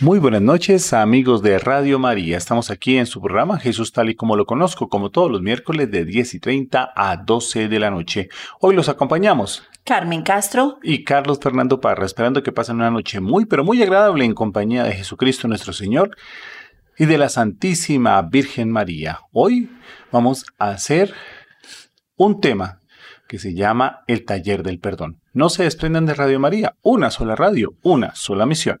Muy buenas noches, amigos de Radio María. Estamos aquí en su programa Jesús tal y como lo conozco, como todos los miércoles de 10 y 30 a 12 de la noche. Hoy los acompañamos. Carmen Castro y Carlos Fernando Parra, esperando que pasen una noche muy, pero muy agradable en compañía de Jesucristo nuestro Señor y de la Santísima Virgen María. Hoy vamos a hacer un tema que se llama El Taller del Perdón. No se desprendan de Radio María, una sola radio, una sola misión.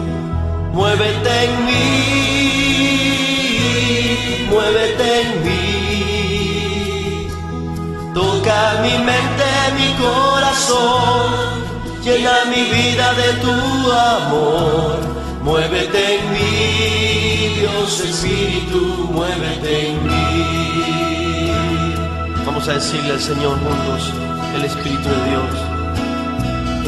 Muévete en mí, muévete en mí. Toca mi mente, mi corazón, llena mi vida de tu amor. Muévete en mí, Dios Espíritu, muévete en mí. Vamos a decirle al Señor juntos, el Espíritu de Dios.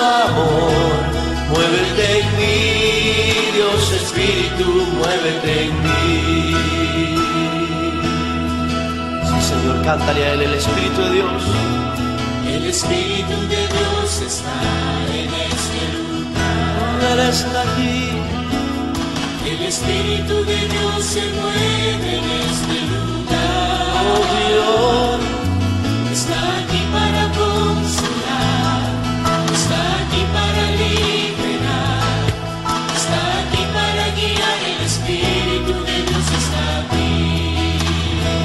amor. Muévete en mí, Dios Espíritu, muévete en mí. Sí, Señor, cántale a Él el Espíritu de Dios. El Espíritu de Dios está en este lugar. Él está aquí. El Espíritu de Dios se mueve en este lugar. Oh Dios.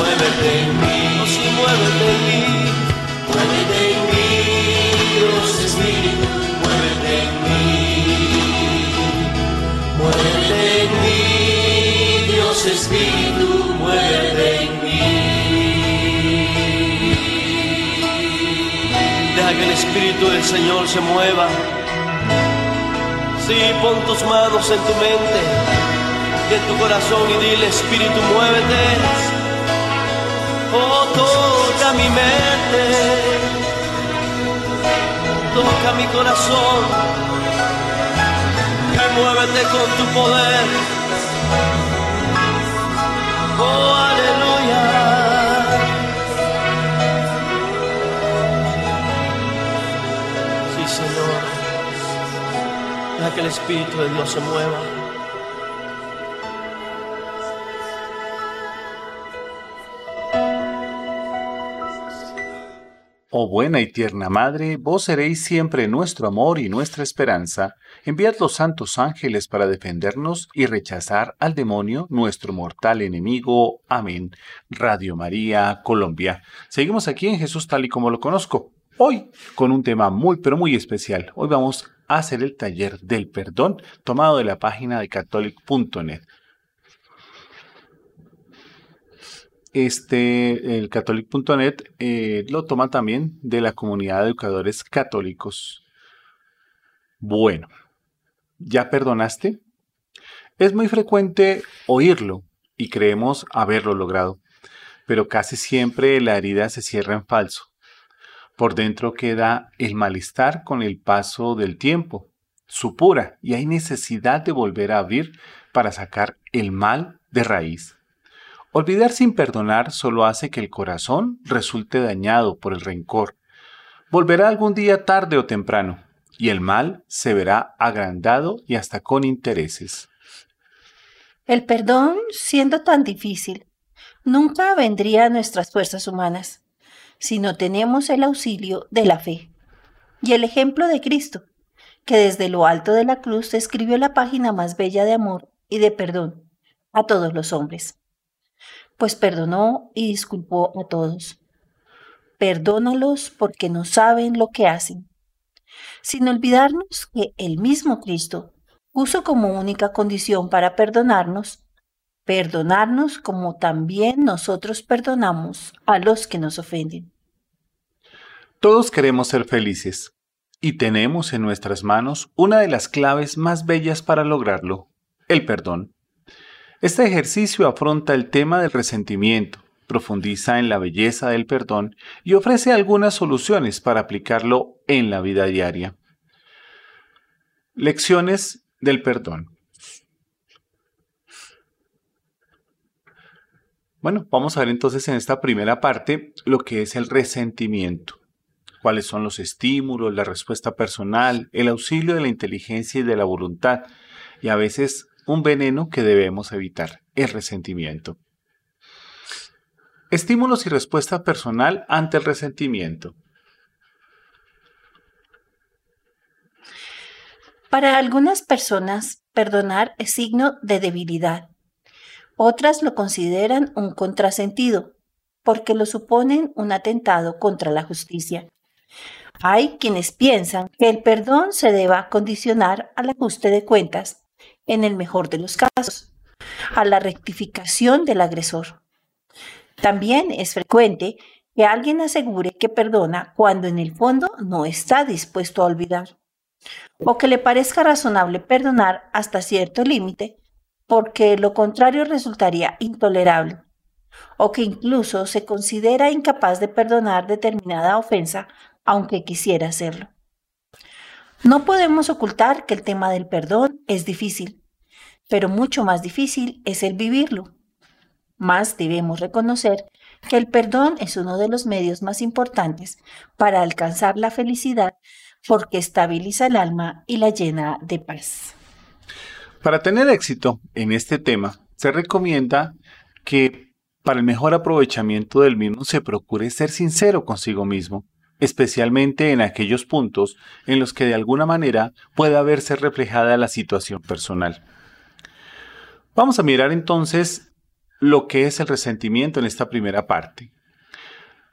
muévete en mí, oh sí, muévete en mí, muévete en mí, Dios Espíritu, muévete en mí, muévete en mí, Dios Espíritu, muévete en mí. Deja que el Espíritu del Señor se mueva. Sí, pon tus manos en tu mente y en tu corazón y dile, Espíritu, muévete. Mi mente, toca mi corazón y muévete con tu poder. Oh, aleluya. Sí, Señor. Deja que el Espíritu de Dios se mueva. Oh buena y tierna Madre, vos seréis siempre nuestro amor y nuestra esperanza. Enviad los santos ángeles para defendernos y rechazar al demonio, nuestro mortal enemigo. Amén. Radio María, Colombia. Seguimos aquí en Jesús tal y como lo conozco. Hoy con un tema muy pero muy especial. Hoy vamos a hacer el taller del perdón tomado de la página de catholic.net. Este, el eh, lo toma también de la comunidad de educadores católicos. Bueno, ¿ya perdonaste? Es muy frecuente oírlo y creemos haberlo logrado, pero casi siempre la herida se cierra en falso. Por dentro queda el malestar con el paso del tiempo, supura y hay necesidad de volver a abrir para sacar el mal de raíz. Olvidar sin perdonar solo hace que el corazón resulte dañado por el rencor. Volverá algún día tarde o temprano, y el mal se verá agrandado y hasta con intereses. El perdón, siendo tan difícil, nunca vendría a nuestras fuerzas humanas, si no tenemos el auxilio de la fe y el ejemplo de Cristo, que desde lo alto de la cruz escribió la página más bella de amor y de perdón a todos los hombres pues perdonó y disculpó a todos. Perdónalos porque no saben lo que hacen. Sin olvidarnos que el mismo Cristo puso como única condición para perdonarnos, perdonarnos como también nosotros perdonamos a los que nos ofenden. Todos queremos ser felices y tenemos en nuestras manos una de las claves más bellas para lograrlo, el perdón. Este ejercicio afronta el tema del resentimiento, profundiza en la belleza del perdón y ofrece algunas soluciones para aplicarlo en la vida diaria. Lecciones del perdón. Bueno, vamos a ver entonces en esta primera parte lo que es el resentimiento. Cuáles son los estímulos, la respuesta personal, el auxilio de la inteligencia y de la voluntad, y a veces un veneno que debemos evitar, el resentimiento. Estímulos y respuesta personal ante el resentimiento. Para algunas personas, perdonar es signo de debilidad. Otras lo consideran un contrasentido, porque lo suponen un atentado contra la justicia. Hay quienes piensan que el perdón se deba condicionar al ajuste de cuentas, en el mejor de los casos, a la rectificación del agresor. También es frecuente que alguien asegure que perdona cuando en el fondo no está dispuesto a olvidar, o que le parezca razonable perdonar hasta cierto límite, porque lo contrario resultaría intolerable, o que incluso se considera incapaz de perdonar determinada ofensa aunque quisiera hacerlo. No podemos ocultar que el tema del perdón es difícil, pero mucho más difícil es el vivirlo. Más debemos reconocer que el perdón es uno de los medios más importantes para alcanzar la felicidad porque estabiliza el alma y la llena de paz. Para tener éxito en este tema, se recomienda que para el mejor aprovechamiento del mismo se procure ser sincero consigo mismo, especialmente en aquellos puntos en los que de alguna manera pueda verse reflejada la situación personal. Vamos a mirar entonces lo que es el resentimiento en esta primera parte.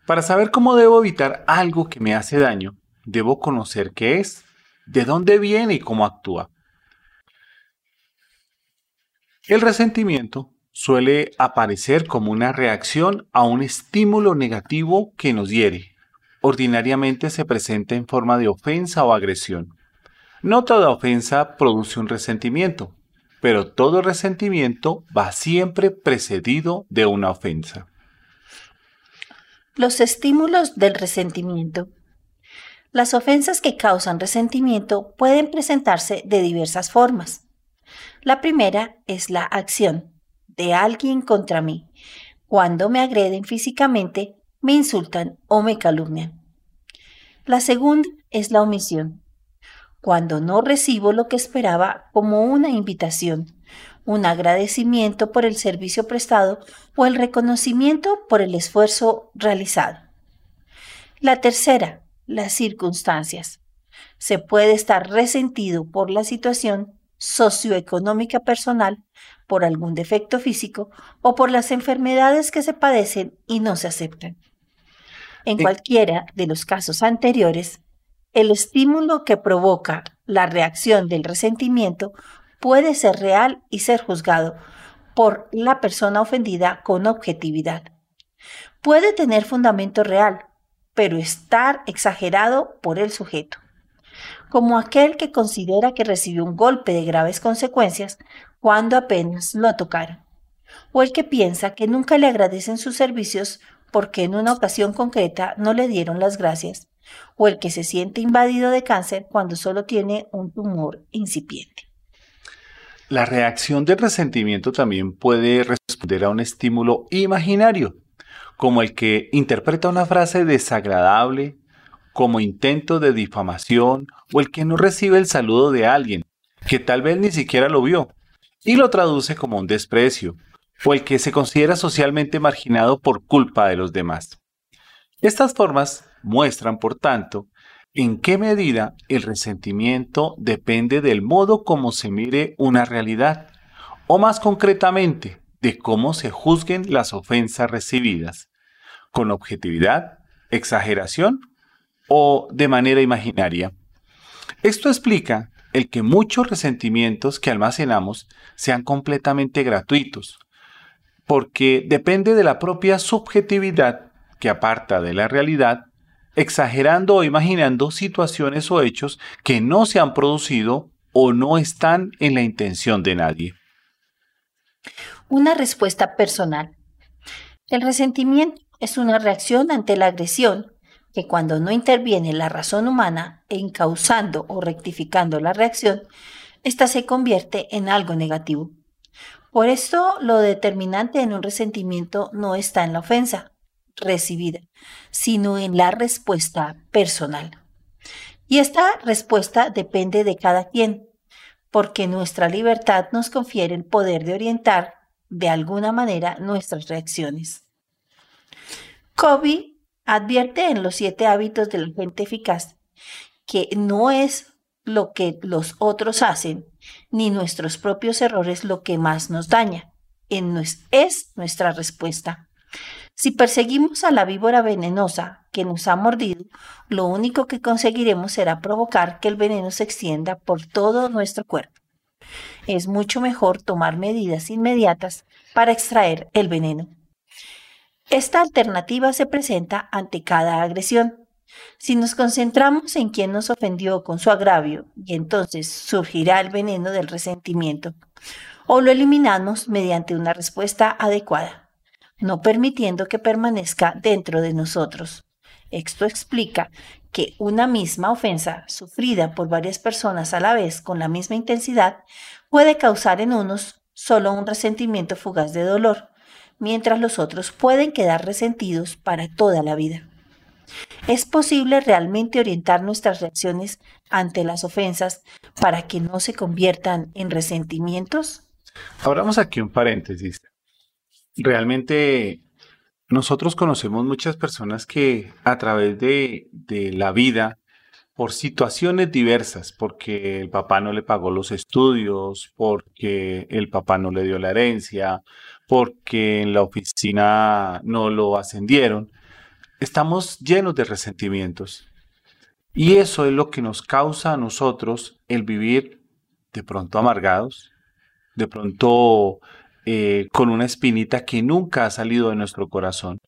Para saber cómo debo evitar algo que me hace daño, debo conocer qué es, de dónde viene y cómo actúa. El resentimiento suele aparecer como una reacción a un estímulo negativo que nos hiere. Ordinariamente se presenta en forma de ofensa o agresión. No toda ofensa produce un resentimiento, pero todo resentimiento va siempre precedido de una ofensa. Los estímulos del resentimiento. Las ofensas que causan resentimiento pueden presentarse de diversas formas. La primera es la acción de alguien contra mí, cuando me agreden físicamente, me insultan o me calumnian. La segunda es la omisión, cuando no recibo lo que esperaba como una invitación, un agradecimiento por el servicio prestado o el reconocimiento por el esfuerzo realizado. La tercera, las circunstancias. Se puede estar resentido por la situación socioeconómica personal, por algún defecto físico o por las enfermedades que se padecen y no se aceptan. En cualquiera de los casos anteriores, el estímulo que provoca la reacción del resentimiento puede ser real y ser juzgado por la persona ofendida con objetividad. Puede tener fundamento real, pero estar exagerado por el sujeto, como aquel que considera que recibió un golpe de graves consecuencias cuando apenas lo tocaron, o el que piensa que nunca le agradecen sus servicios porque en una ocasión concreta no le dieron las gracias o el que se siente invadido de cáncer cuando solo tiene un tumor incipiente. La reacción del resentimiento también puede responder a un estímulo imaginario, como el que interpreta una frase desagradable como intento de difamación o el que no recibe el saludo de alguien que tal vez ni siquiera lo vio y lo traduce como un desprecio o el que se considera socialmente marginado por culpa de los demás. Estas formas muestran, por tanto, en qué medida el resentimiento depende del modo como se mire una realidad, o más concretamente, de cómo se juzguen las ofensas recibidas, con objetividad, exageración o de manera imaginaria. Esto explica el que muchos resentimientos que almacenamos sean completamente gratuitos, porque depende de la propia subjetividad que aparta de la realidad exagerando o imaginando situaciones o hechos que no se han producido o no están en la intención de nadie. Una respuesta personal. El resentimiento es una reacción ante la agresión que cuando no interviene la razón humana en causando o rectificando la reacción, ésta se convierte en algo negativo. Por esto, lo determinante en un resentimiento no está en la ofensa, recibida, sino en la respuesta personal. Y esta respuesta depende de cada quien, porque nuestra libertad nos confiere el poder de orientar de alguna manera nuestras reacciones. Kobe advierte en los siete hábitos de la gente eficaz que no es lo que los otros hacen, ni nuestros propios errores lo que más nos daña, en es nuestra respuesta Si perseguimos a la víbora venenosa que nos ha mordido, lo único que conseguiremos será provocar que el veneno se extienda por todo nuestro cuerpo. Es mucho mejor tomar medidas inmediatas para extraer el veneno. Esta alternativa se presenta ante cada agresión. Si nos concentramos en quien nos ofendió con su agravio, y entonces surgirá el veneno del resentimiento, o lo eliminamos mediante una respuesta adecuada no permitiendo que permanezca dentro de nosotros. Esto explica que una misma ofensa sufrida por varias personas a la vez con la misma intensidad puede causar en unos solo un resentimiento fugaz de dolor, mientras los otros pueden quedar resentidos para toda la vida. ¿Es posible realmente orientar nuestras reacciones ante las ofensas para que no se conviertan en resentimientos? Abramos aquí un paréntesis realmente nosotros conocemos muchas personas que a través de, la vida, por situaciones diversas, porque el papá no le pagó los estudios, porque el papá no le dio la herencia, porque en la oficina no lo ascendieron, estamos llenos de resentimientos. Y eso es lo que nos causa a nosotros el vivir de pronto amargados, de pronto eh, con una espinita que nunca ha salido de nuestro corazón.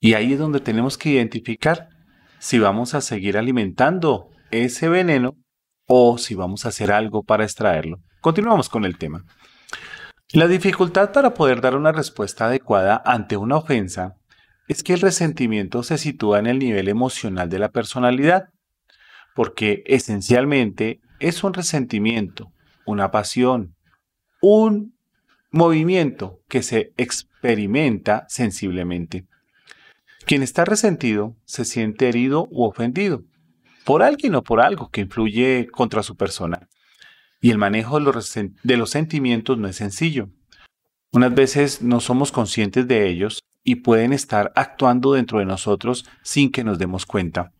Y ahí es donde tenemos que identificar si vamos a seguir alimentando ese veneno o si vamos a hacer algo para extraerlo. Continuamos con el tema. La dificultad para poder dar una respuesta adecuada ante una ofensa es que el resentimiento se sitúa en el nivel emocional de la personalidad, porque esencialmente es un resentimiento, una pasión, un movimiento que se experimenta sensiblemente. Quien está resentido se siente herido u ofendido por alguien o por algo que influye contra su persona. Y el manejo de los, de los sentimientos no es sencillo. Unas veces no somos conscientes de ellos y pueden estar actuando dentro de nosotros sin que nos demos cuenta.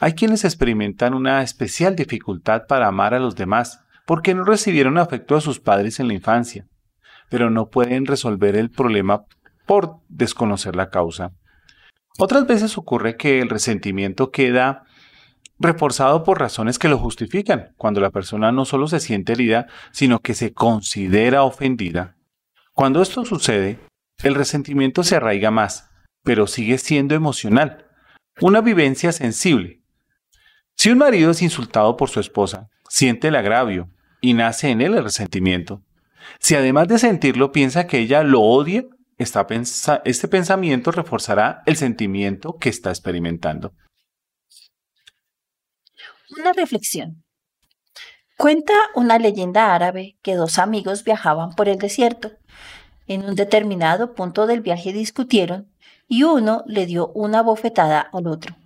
Hay quienes experimentan una especial dificultad para amar a los demás porque no recibieron afecto a sus padres en la infancia pero no pueden resolver el problema por desconocer la causa. Otras veces ocurre que el resentimiento queda reforzado por razones que lo justifican, cuando la persona no solo se siente herida, sino que se considera ofendida. Cuando esto sucede, el resentimiento se arraiga más, pero sigue siendo emocional, una vivencia sensible. Si un marido es insultado por su esposa, siente el agravio y nace en él el resentimiento. Si además de sentirlo piensa que ella lo odia, este pensamiento reforzará el sentimiento que está experimentando. Una reflexión. Cuenta una leyenda árabe que dos amigos viajaban por el desierto. En un determinado punto del viaje discutieron y uno le dio una bofetada al otro.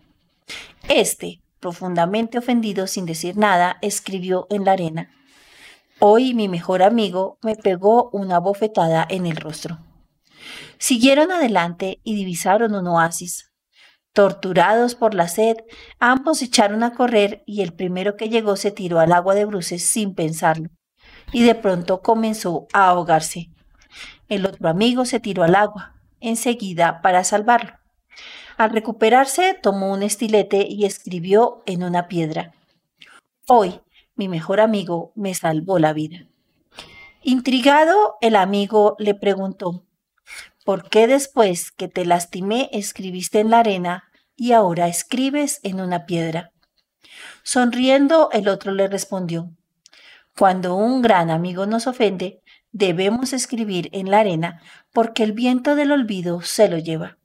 Este, profundamente ofendido sin decir nada, escribió en la arena, Hoy mi mejor amigo me pegó una bofetada en el rostro. Siguieron adelante y divisaron un oasis. Torturados por la sed, ambos echaron a correr y el primero que llegó se tiró al agua de bruces sin pensarlo, y de pronto comenzó a ahogarse. El otro amigo se tiró al agua, enseguida para salvarlo. Al recuperarse, tomó un estilete y escribió en una piedra. Hoy, mi mejor amigo me salvó la vida. Intrigado, el amigo le preguntó, ¿por qué después que te lastimé escribiste en la arena y ahora escribes en una piedra? Sonriendo, el otro le respondió, cuando un gran amigo nos ofende, debemos escribir en la arena porque el viento del olvido se lo lleva.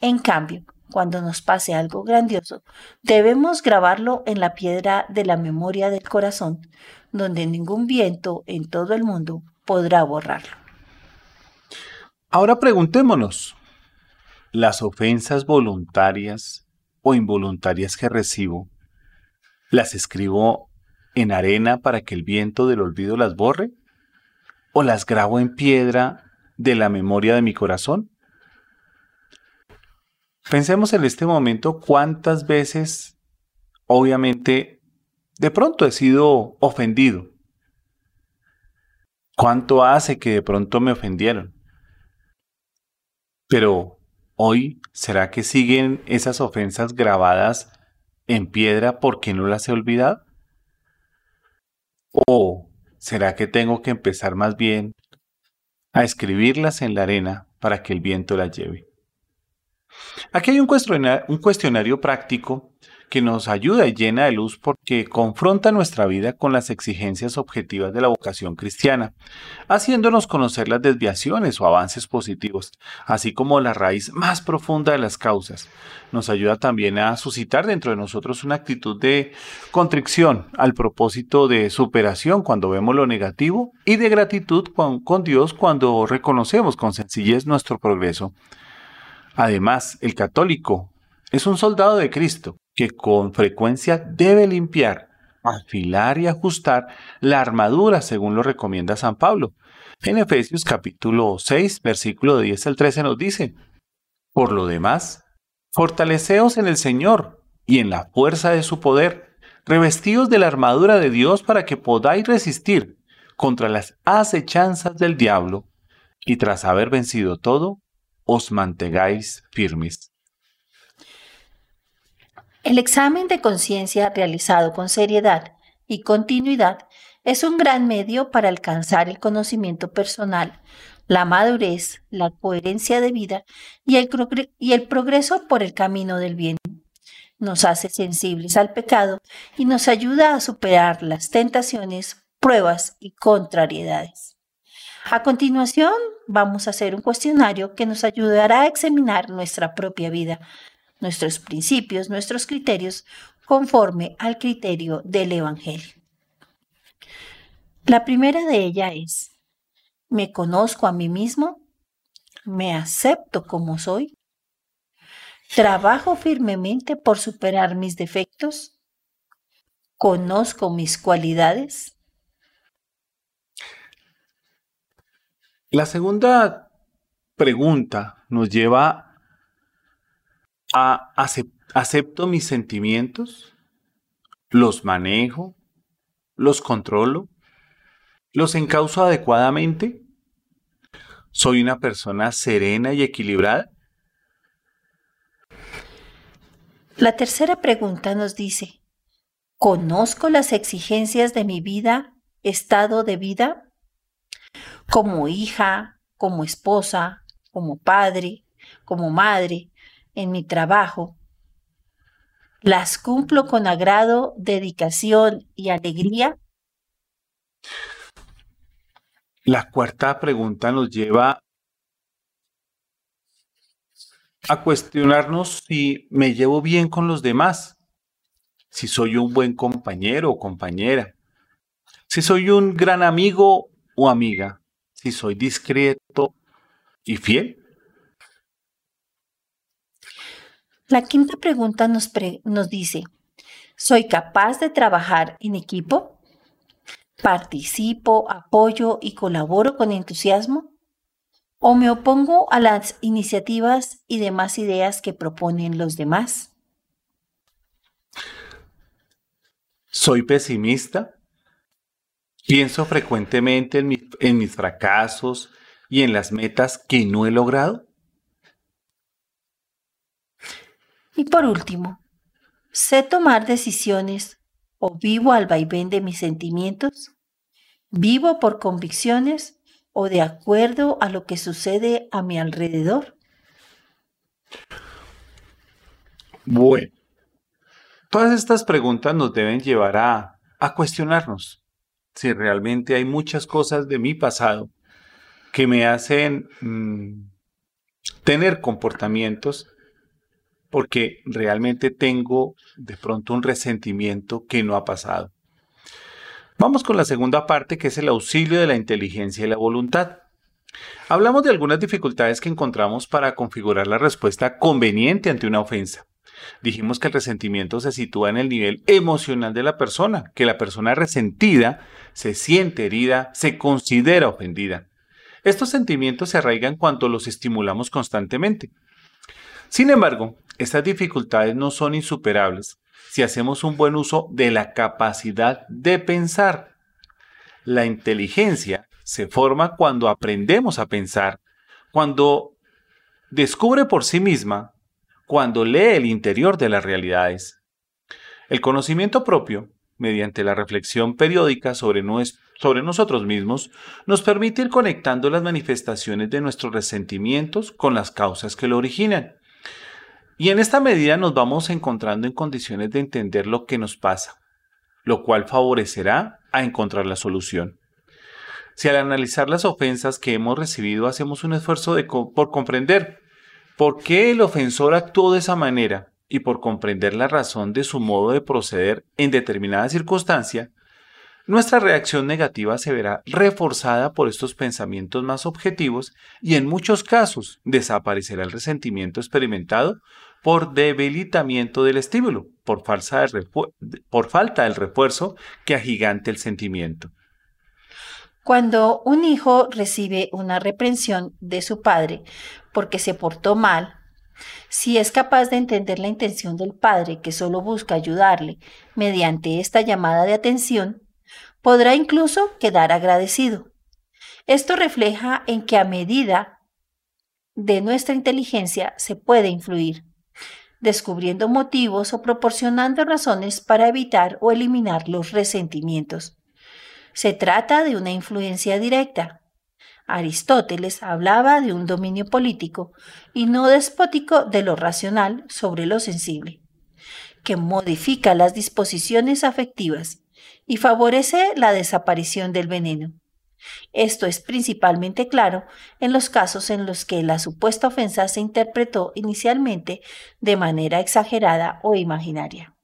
En cambio, cuando nos pase algo grandioso, debemos grabarlo en la piedra de la memoria del corazón, donde ningún viento en todo el mundo podrá borrarlo. Ahora preguntémonos, ¿las ofensas voluntarias o involuntarias que recibo, las escribo en arena para que el viento del olvido las borre? ¿O las grabo en piedra de la memoria de mi corazón? Pensemos en este momento cuántas veces, obviamente, de pronto he sido ofendido. ¿Cuánto hace que de pronto me ofendieron? Pero Hoy, ¿será que siguen esas ofensas grabadas en piedra porque no las he olvidado? ¿O será que tengo que empezar más bien a escribirlas en la arena para que el viento las lleve? Aquí hay un cuestionario, práctico que nos ayuda y llena de luz porque confronta nuestra vida con las exigencias objetivas de la vocación cristiana, haciéndonos conocer las desviaciones o avances positivos, así como la raíz más profunda de las causas. Nos ayuda también a suscitar dentro de nosotros una actitud de contrición al propósito de superación cuando vemos lo negativo y de gratitud con Dios cuando reconocemos con sencillez nuestro progreso. Además, el católico es un soldado de Cristo que con frecuencia debe limpiar, afilar y ajustar la armadura según lo recomienda San Pablo. En Efesios capítulo 6, versículo 10 al 13 nos dice, Por lo demás, fortaleceos en el Señor y en la fuerza de su poder, revestidos de la armadura de Dios para que podáis resistir contra las acechanzas del diablo, y tras haber vencido todo, os mantengáis firmes. El examen de conciencia realizado con seriedad y continuidad es un gran medio para alcanzar el conocimiento personal, la madurez, la coherencia de vida y el, y el progreso por el camino del bien. Nos hace sensibles al pecado y nos ayuda a superar las tentaciones, pruebas y contrariedades. A continuación, vamos a hacer un cuestionario que nos ayudará a examinar nuestra propia vida, nuestros principios, nuestros criterios, conforme al criterio del Evangelio. La primera de ellas es, ¿me conozco a mí mismo? ¿Me acepto como soy? ¿Trabajo firmemente por superar mis defectos? ¿Conozco mis cualidades? La segunda pregunta nos lleva acepto mis sentimientos, los manejo, los controlo, los encauzo adecuadamente, soy una persona serena y equilibrada. La tercera pregunta nos dice, ¿conozco las exigencias de mi vida, estado de vida? Como hija, como esposa, como padre, como madre, en mi trabajo. ¿Las cumplo con agrado, dedicación y alegría? La cuarta pregunta nos lleva a cuestionarnos si me llevo bien con los demás, si soy un buen compañero o compañera, si soy un gran amigo o amiga, si soy discreto y fiel. La quinta pregunta nos, nos dice, ¿soy capaz de trabajar en equipo? ¿Participo, apoyo y colaboro con entusiasmo? ¿O me opongo a las iniciativas y demás ideas que proponen los demás? ¿Soy pesimista? ¿Pienso frecuentemente en, en mis fracasos y en las metas que no he logrado? Y por último, ¿sé tomar decisiones o vivo al vaivén de mis sentimientos? ¿Vivo por convicciones o de acuerdo a lo que sucede a mi alrededor? Bueno, todas estas preguntas nos deben llevar a, a cuestionarnos si realmente hay muchas cosas de mi pasado que me hacen mm, tener comportamientos porque realmente tengo de pronto un resentimiento que no ha pasado. Vamos con la segunda parte, que es el auxilio de la inteligencia y la voluntad. Hablamos de algunas dificultades que encontramos para configurar la respuesta conveniente ante una ofensa. Dijimos que el resentimiento se sitúa en el nivel emocional de la persona, que la persona resentida se siente herida, se considera ofendida. Estos sentimientos se arraigan cuando los estimulamos constantemente. Sin embargo, estas dificultades no son insuperables si hacemos un buen uso de la capacidad de pensar. La inteligencia se forma cuando aprendemos a pensar, cuando descubre por sí misma cuando lee el interior de las realidades. El conocimiento propio, mediante la reflexión periódica sobre, sobre nosotros mismos, nos permite ir conectando las manifestaciones de nuestros resentimientos con las causas que lo originan. Y en esta medida nos vamos encontrando en condiciones de entender lo que nos pasa, lo cual favorecerá a encontrar la solución. Si al analizar las ofensas que hemos recibido hacemos un esfuerzo de por comprender por qué el ofensor actuó de esa manera y por comprender la razón de su modo de proceder en determinada circunstancia, nuestra reacción negativa se verá reforzada por estos pensamientos más objetivos y en muchos casos desaparecerá el resentimiento experimentado por debilitamiento del estímulo, por, falta del refuerzo que agigante el sentimiento. Cuando un hijo recibe una reprensión de su padre porque se portó mal, si es capaz de entender la intención del padre que solo busca ayudarle mediante esta llamada de atención, podrá incluso quedar agradecido. Esto refleja en que a medida de nuestra inteligencia se puede influir, descubriendo motivos o proporcionando razones para evitar o eliminar los resentimientos. Se trata de una influencia directa. Aristóteles hablaba de un dominio político y no despótico de lo racional sobre lo sensible, que modifica las disposiciones afectivas y favorece la desaparición del veneno. Esto es principalmente claro en los casos en los que la supuesta ofensa se interpretó inicialmente de manera exagerada o imaginaria.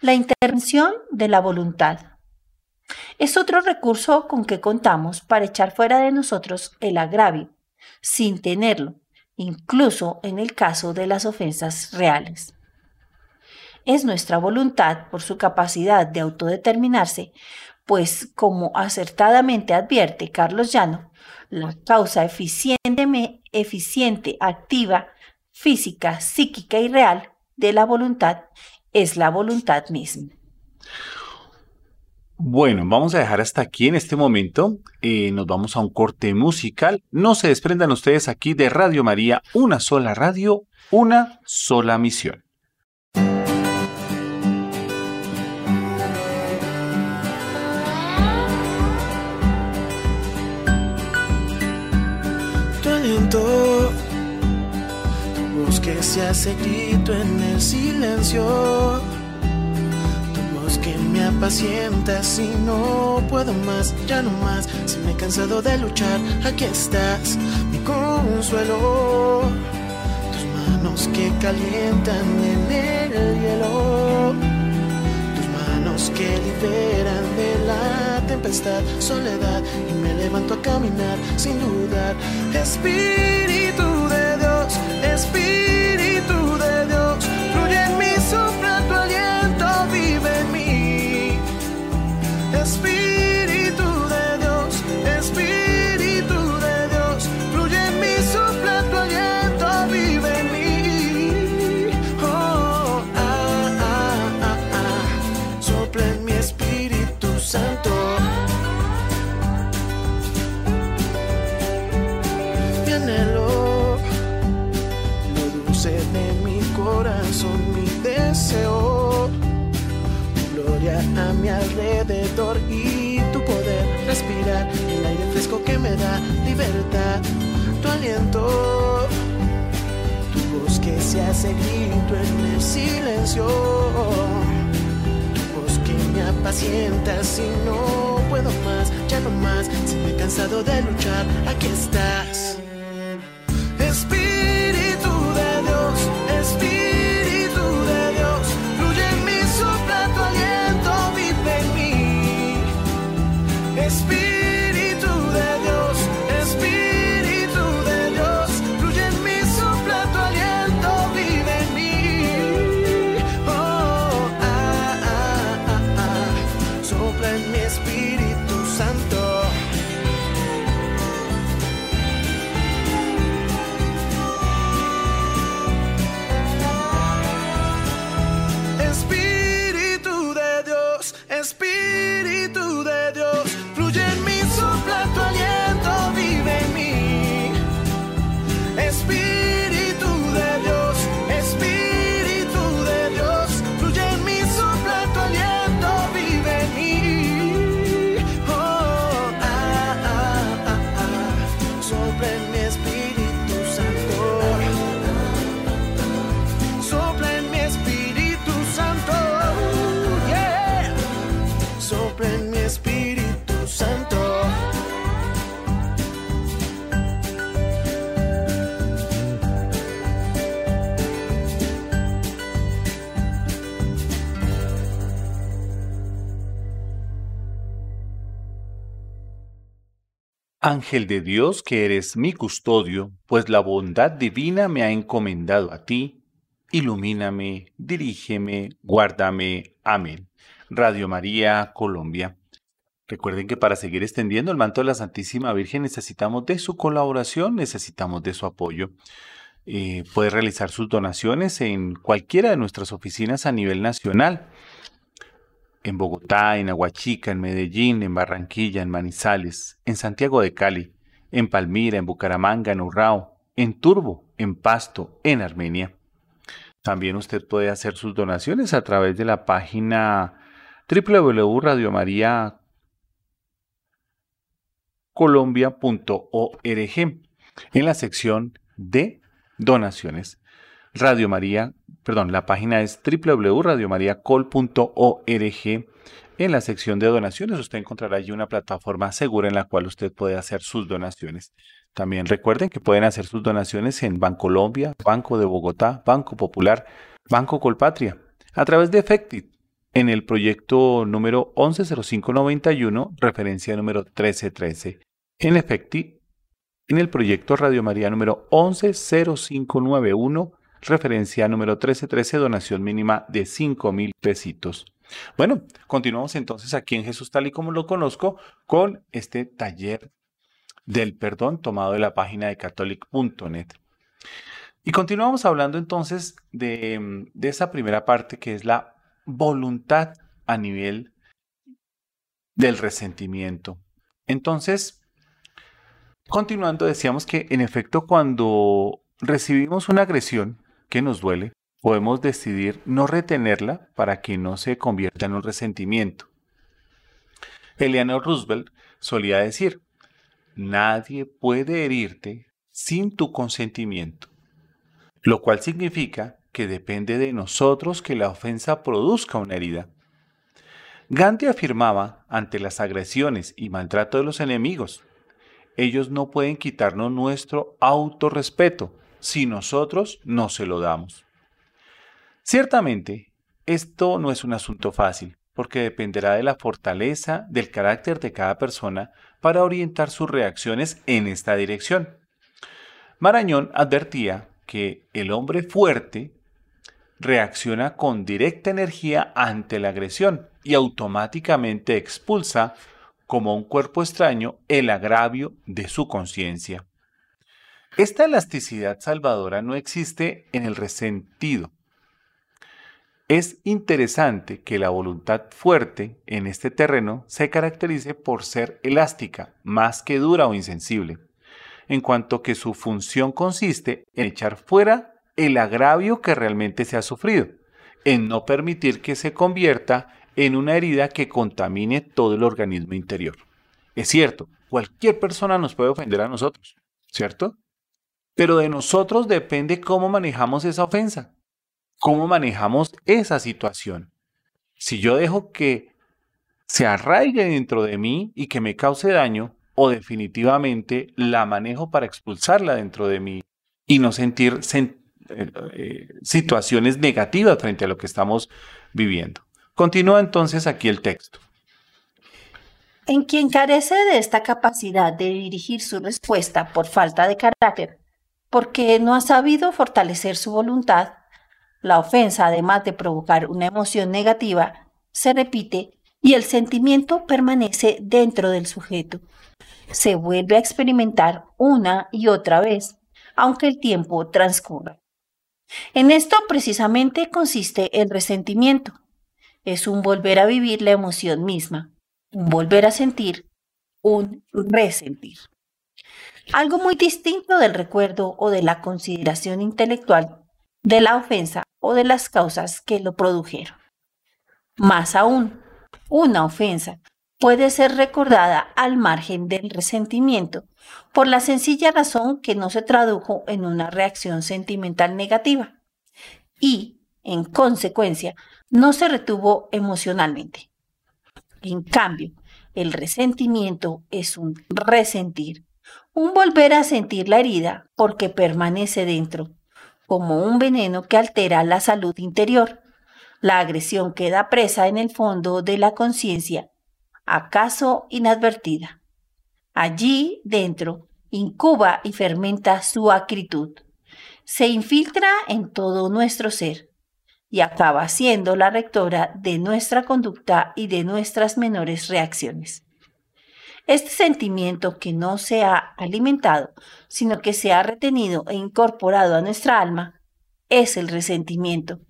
La intervención de la voluntad es otro recurso con que contamos para echar fuera de nosotros el agravio, sin tenerlo, incluso en el caso de las ofensas reales. Es nuestra voluntad, por su capacidad de autodeterminarse, pues como acertadamente advierte Carlos Llano, la causa eficiente, eficiente, activa, física, psíquica y real de la voluntad es la voluntad misma. Bueno, vamos a dejar hasta aquí en este momento. Eh, nos vamos a un corte musical. No se desprendan ustedes aquí de Radio María, una sola radio, una sola misión. Tu aliento, tu voz se hace en el silencio que me apacienta si no puedo más, ya no más. Si me he cansado de luchar, aquí estás, mi consuelo. Tus manos que calientan en el hielo. Tus manos que liberan de la tempestad, soledad. Y me levanto a caminar sin dudar. Espíritu de Dios, Espíritu tu aliento, tu voz que se hace grito en el silencio, tu voz que me apacienta si no puedo más, ya no más, si me he cansado de luchar, aquí estás. Ángel de Dios, que eres mi custodio, pues la bondad divina me ha encomendado a ti, ilumíname, dirígeme, guárdame. Amén. Radio María, Colombia. Recuerden que para seguir extendiendo el manto de la Santísima Virgen necesitamos de su colaboración, necesitamos de su apoyo. Eh, puede realizar sus donaciones en cualquiera de nuestras oficinas a nivel nacional. En Bogotá, en Aguachica, en Medellín, en Barranquilla, en Manizales, en Santiago de Cali, en Palmira, en Bucaramanga, en Urrao, en Turbo, en Pasto, en Armenia. También usted puede hacer sus donaciones a través de la página www.radiomaria.com colombia.org en la sección de donaciones. Radio María, perdón, la página es www.radiomariacol.org. En la sección de donaciones usted encontrará allí una plataforma segura en la cual usted puede hacer sus donaciones. También recuerden que pueden hacer sus donaciones en Bancolombia, Banco de Bogotá, Banco Popular, Banco Colpatria, a través de Efectit, en el proyecto número 110591, referencia número 1313. En efecto, en el proyecto Radio María número 110591, referencia número 1313, donación mínima de 5 mil pesitos. Bueno, continuamos entonces aquí en Jesús tal y como lo conozco con este taller del perdón tomado de la página de catholic.net. Y continuamos hablando entonces de, de esa primera parte que es la voluntad a nivel del resentimiento. Entonces, Continuando, decíamos que en efecto cuando recibimos una agresión que nos duele, podemos decidir no retenerla para que no se convierta en un resentimiento. Eleanor Roosevelt solía decir, nadie puede herirte sin tu consentimiento, lo cual significa que depende de nosotros que la ofensa produzca una herida. Gandhi afirmaba ante las agresiones y maltrato de los enemigos, ellos no pueden quitarnos nuestro autorrespeto si nosotros no se lo damos. Ciertamente, esto no es un asunto fácil, porque dependerá de la fortaleza del carácter de cada persona para orientar sus reacciones en esta dirección. Marañón advertía que el hombre fuerte reacciona con directa energía ante la agresión y automáticamente expulsa como un cuerpo extraño el agravio de su conciencia. Esta elasticidad salvadora no existe en el resentido. Es interesante que la voluntad fuerte en este terreno se caracterice por ser elástica, más que dura o insensible, en cuanto que su función consiste en echar fuera el agravio que realmente se ha sufrido, en no permitir que se convierta en una herida que contamine todo el organismo interior. Es cierto, cualquier persona nos puede ofender a nosotros, ¿cierto? Pero de nosotros depende cómo manejamos esa ofensa, cómo manejamos esa situación. Si yo dejo que se arraigue dentro de mí y que me cause daño, o definitivamente la manejo para expulsarla dentro de mí y no sentir eh, eh, situaciones negativas frente a lo que estamos viviendo. Continúa entonces aquí el texto. En quien carece de esta capacidad de dirigir su respuesta por falta de carácter, porque no ha sabido fortalecer su voluntad, la ofensa, además de provocar una emoción negativa, se repite y el sentimiento permanece dentro del sujeto. Se vuelve a experimentar una y otra vez, aunque el tiempo transcurra. En esto precisamente consiste el resentimiento, es un volver a vivir la emoción misma, un volver a sentir, un resentir. Algo muy distinto del recuerdo o de la consideración intelectual de la ofensa o de las causas que lo produjeron. Más aún, una ofensa puede ser recordada al margen del resentimiento por la sencilla razón que no se tradujo en una reacción sentimental negativa y, en consecuencia, no se retuvo emocionalmente. En cambio, el resentimiento es un resentir, un volver a sentir la herida porque permanece dentro, como un veneno que altera la salud interior. La agresión queda presa en el fondo de la conciencia, acaso inadvertida. Allí dentro incuba y fermenta su acritud. Se infiltra en todo nuestro ser y acaba siendo la rectora de nuestra conducta y de nuestras menores reacciones. Este sentimiento que no se ha alimentado, sino que se ha retenido e incorporado a nuestra alma, es el resentimiento.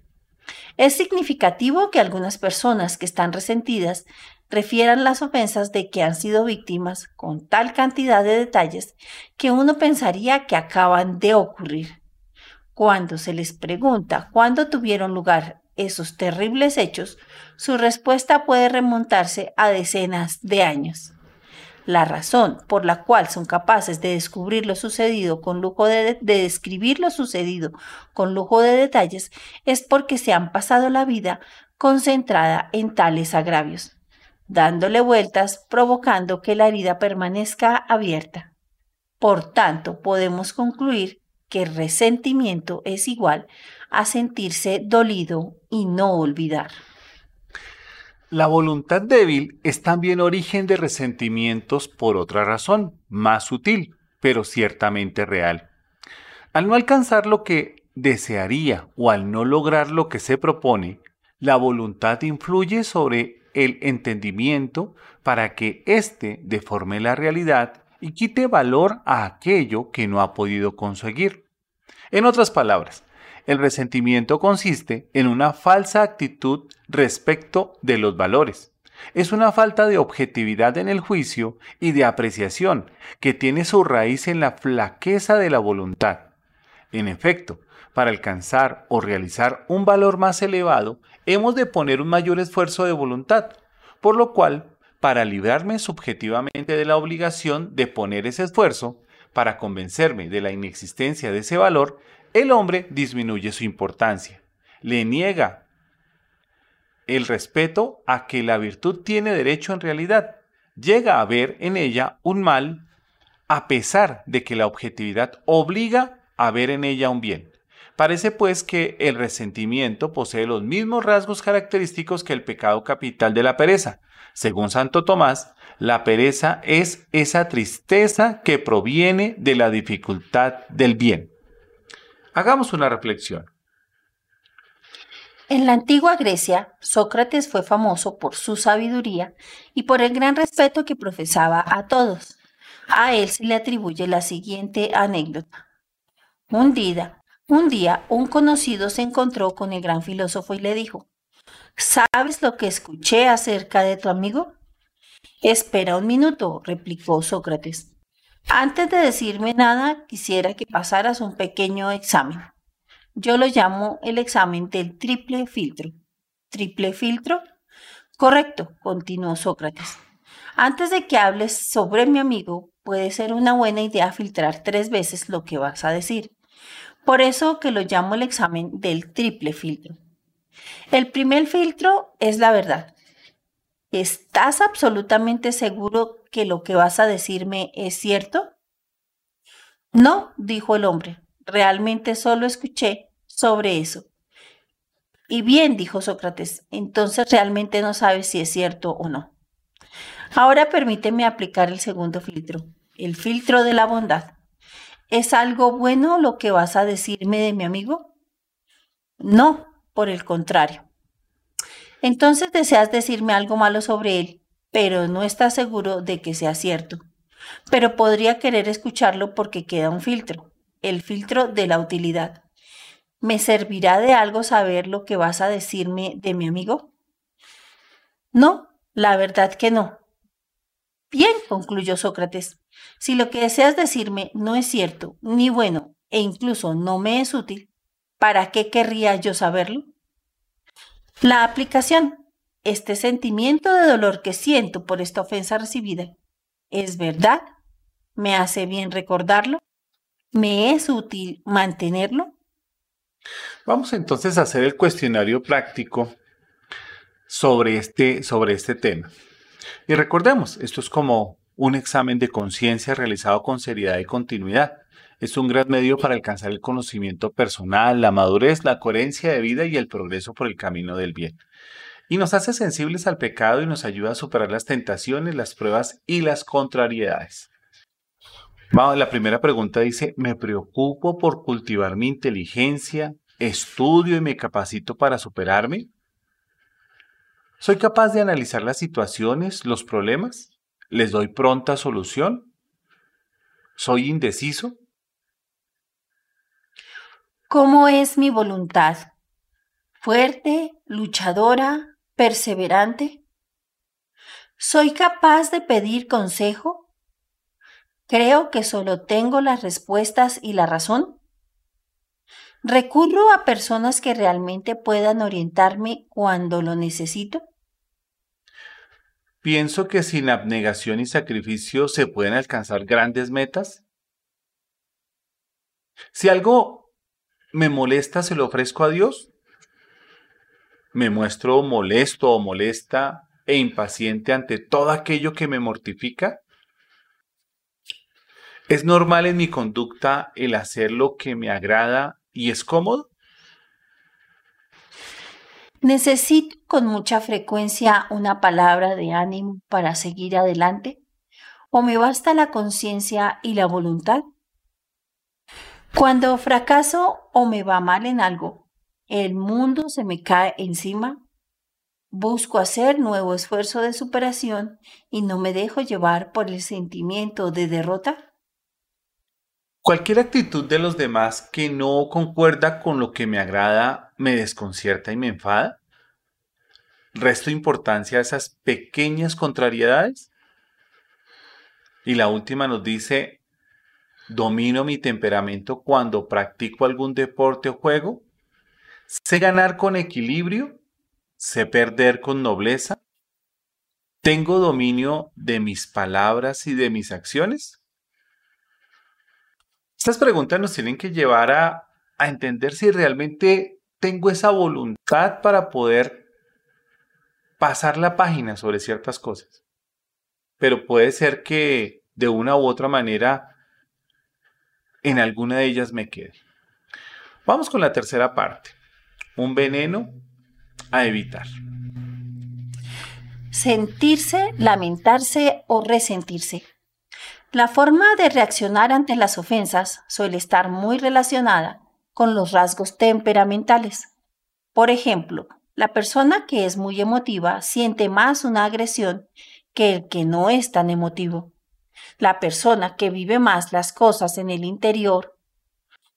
Es significativo que algunas personas que están resentidas refieran las ofensas de que han sido víctimas con tal cantidad de detalles que uno pensaría que acaban de ocurrir. Cuando se les pregunta cuándo tuvieron lugar esos terribles hechos, su respuesta puede remontarse a decenas de años. La razón por la cual son capaces de descubrir lo sucedido con lujo de, de, describir lo sucedido con lujo de detalles es porque se han pasado la vida concentrada en tales agravios, dándole vueltas, provocando que la herida permanezca abierta. Por tanto, podemos concluir que resentimiento es igual a sentirse dolido y no olvidar. La voluntad débil es también origen de resentimientos por otra razón, más sutil, pero ciertamente real. Al no alcanzar lo que desearía o al no lograr lo que se propone, la voluntad influye sobre el entendimiento para que éste deforme la realidad y quite valor a aquello que no ha podido conseguir. En otras palabras, el resentimiento consiste en una falsa actitud respecto de los valores. Es una falta de objetividad en el juicio y de apreciación que tiene su raíz en la flaqueza de la voluntad. En efecto, para alcanzar o realizar un valor más elevado, hemos de poner un mayor esfuerzo de voluntad, por lo cual, para librarme subjetivamente de la obligación de poner ese esfuerzo, para convencerme de la inexistencia de ese valor, el hombre disminuye su importancia, le niega el respeto a que la virtud tiene derecho en realidad, llega a ver en ella un mal a pesar de que la objetividad obliga a ver en ella un bien. Parece pues que el resentimiento posee los mismos rasgos característicos que el pecado capital de la pereza. Según Santo Tomás, la pereza es esa tristeza que proviene de la dificultad del bien. Hagamos una reflexión. En la antigua Grecia, Sócrates fue famoso por su sabiduría y por el gran respeto que profesaba a todos. A él se le atribuye la siguiente anécdota. Un día, un día, un conocido se encontró con el gran filósofo y le dijo, ¿Sabes lo que escuché acerca de tu amigo? Espera un minuto, replicó Sócrates. Antes de decirme nada, quisiera que pasaras un pequeño examen. Yo lo llamo el examen del triple filtro. ¿Triple filtro? Correcto, continuó Sócrates. Antes de que hables sobre mi amigo, puede ser una buena idea filtrar tres veces lo que vas a decir. Por eso que lo llamo el examen del triple filtro. El primer filtro es la verdad. ¿Estás absolutamente seguro que lo que vas a decirme es cierto? No, dijo el hombre, realmente solo escuché sobre eso. Y bien, dijo Sócrates, entonces realmente no sabes si es cierto o no. Ahora permíteme aplicar el segundo filtro, el filtro de la bondad. ¿Es algo bueno lo que vas a decirme de mi amigo? No, por el contrario. Entonces deseas decirme algo malo sobre él, pero no estás seguro de que sea cierto. Pero podría querer escucharlo porque queda un filtro, el filtro de la utilidad. ¿Me servirá de algo saber lo que vas a decirme de mi amigo? No, la verdad que no. Bien, concluyó Sócrates, si lo que deseas decirme no es cierto, ni bueno, e incluso no me es útil, ¿para qué querría yo saberlo? La aplicación. Este sentimiento de dolor que siento por esta ofensa recibida, ¿es verdad? ¿Me hace bien recordarlo? ¿Me es útil mantenerlo? Vamos entonces a hacer el cuestionario práctico sobre este, sobre este tema. Y recordemos, esto es como un examen de conciencia realizado con seriedad y continuidad es un gran medio para alcanzar el conocimiento personal, la madurez, la coherencia de vida y el progreso por el camino del bien. Y nos hace sensibles al pecado y nos ayuda a superar las tentaciones, las pruebas y las contrariedades. La primera pregunta dice, ¿me preocupo por cultivar mi inteligencia, estudio y me capacito para superarme? ¿Soy capaz de analizar las situaciones, los problemas? ¿Les doy pronta solución? ¿Soy indeciso? ¿Cómo es mi voluntad? ¿Fuerte, luchadora, perseverante? ¿Soy capaz de pedir consejo? ¿Creo que solo tengo las respuestas y la razón? ¿Recurro a personas que realmente puedan orientarme cuando lo necesito? Pienso que sin abnegación y sacrificio se pueden alcanzar grandes metas. Si algo me molesta, se lo ofrezco a Dios. Me muestro molesto o molesta e impaciente ante todo aquello que me mortifica. ¿Es normal en mi conducta el hacer lo que me agrada y es cómodo? ¿Necesito con mucha frecuencia una palabra de ánimo para seguir adelante? ¿O me basta la conciencia y la voluntad? Cuando fracaso o me va mal en algo, el mundo se me cae encima, busco hacer nuevo esfuerzo de superación y no me dejo llevar por el sentimiento de derrota. Cualquier actitud de los demás que no concuerda con lo que me agrada me desconcierta y me enfada. ¿Resto importancia a esas pequeñas contrariedades? Y la última nos dice, ¿domino mi temperamento cuando practico algún deporte o juego? ¿Sé ganar con equilibrio? ¿Sé perder con nobleza? ¿Tengo dominio de mis palabras y de mis acciones? Estas preguntas nos tienen que llevar a, a entender si realmente tengo esa voluntad para poder pasar la página sobre ciertas cosas. Pero puede ser que de una u otra manera en alguna de ellas me quede. Vamos con la tercera parte. Un veneno a evitar. Sentirse, lamentarse o resentirse. La forma de reaccionar ante las ofensas suele estar muy relacionada con los rasgos temperamentales. Por ejemplo, la persona que es muy emotiva siente más una agresión que el que no es tan emotivo. La persona que vive más las cosas en el interior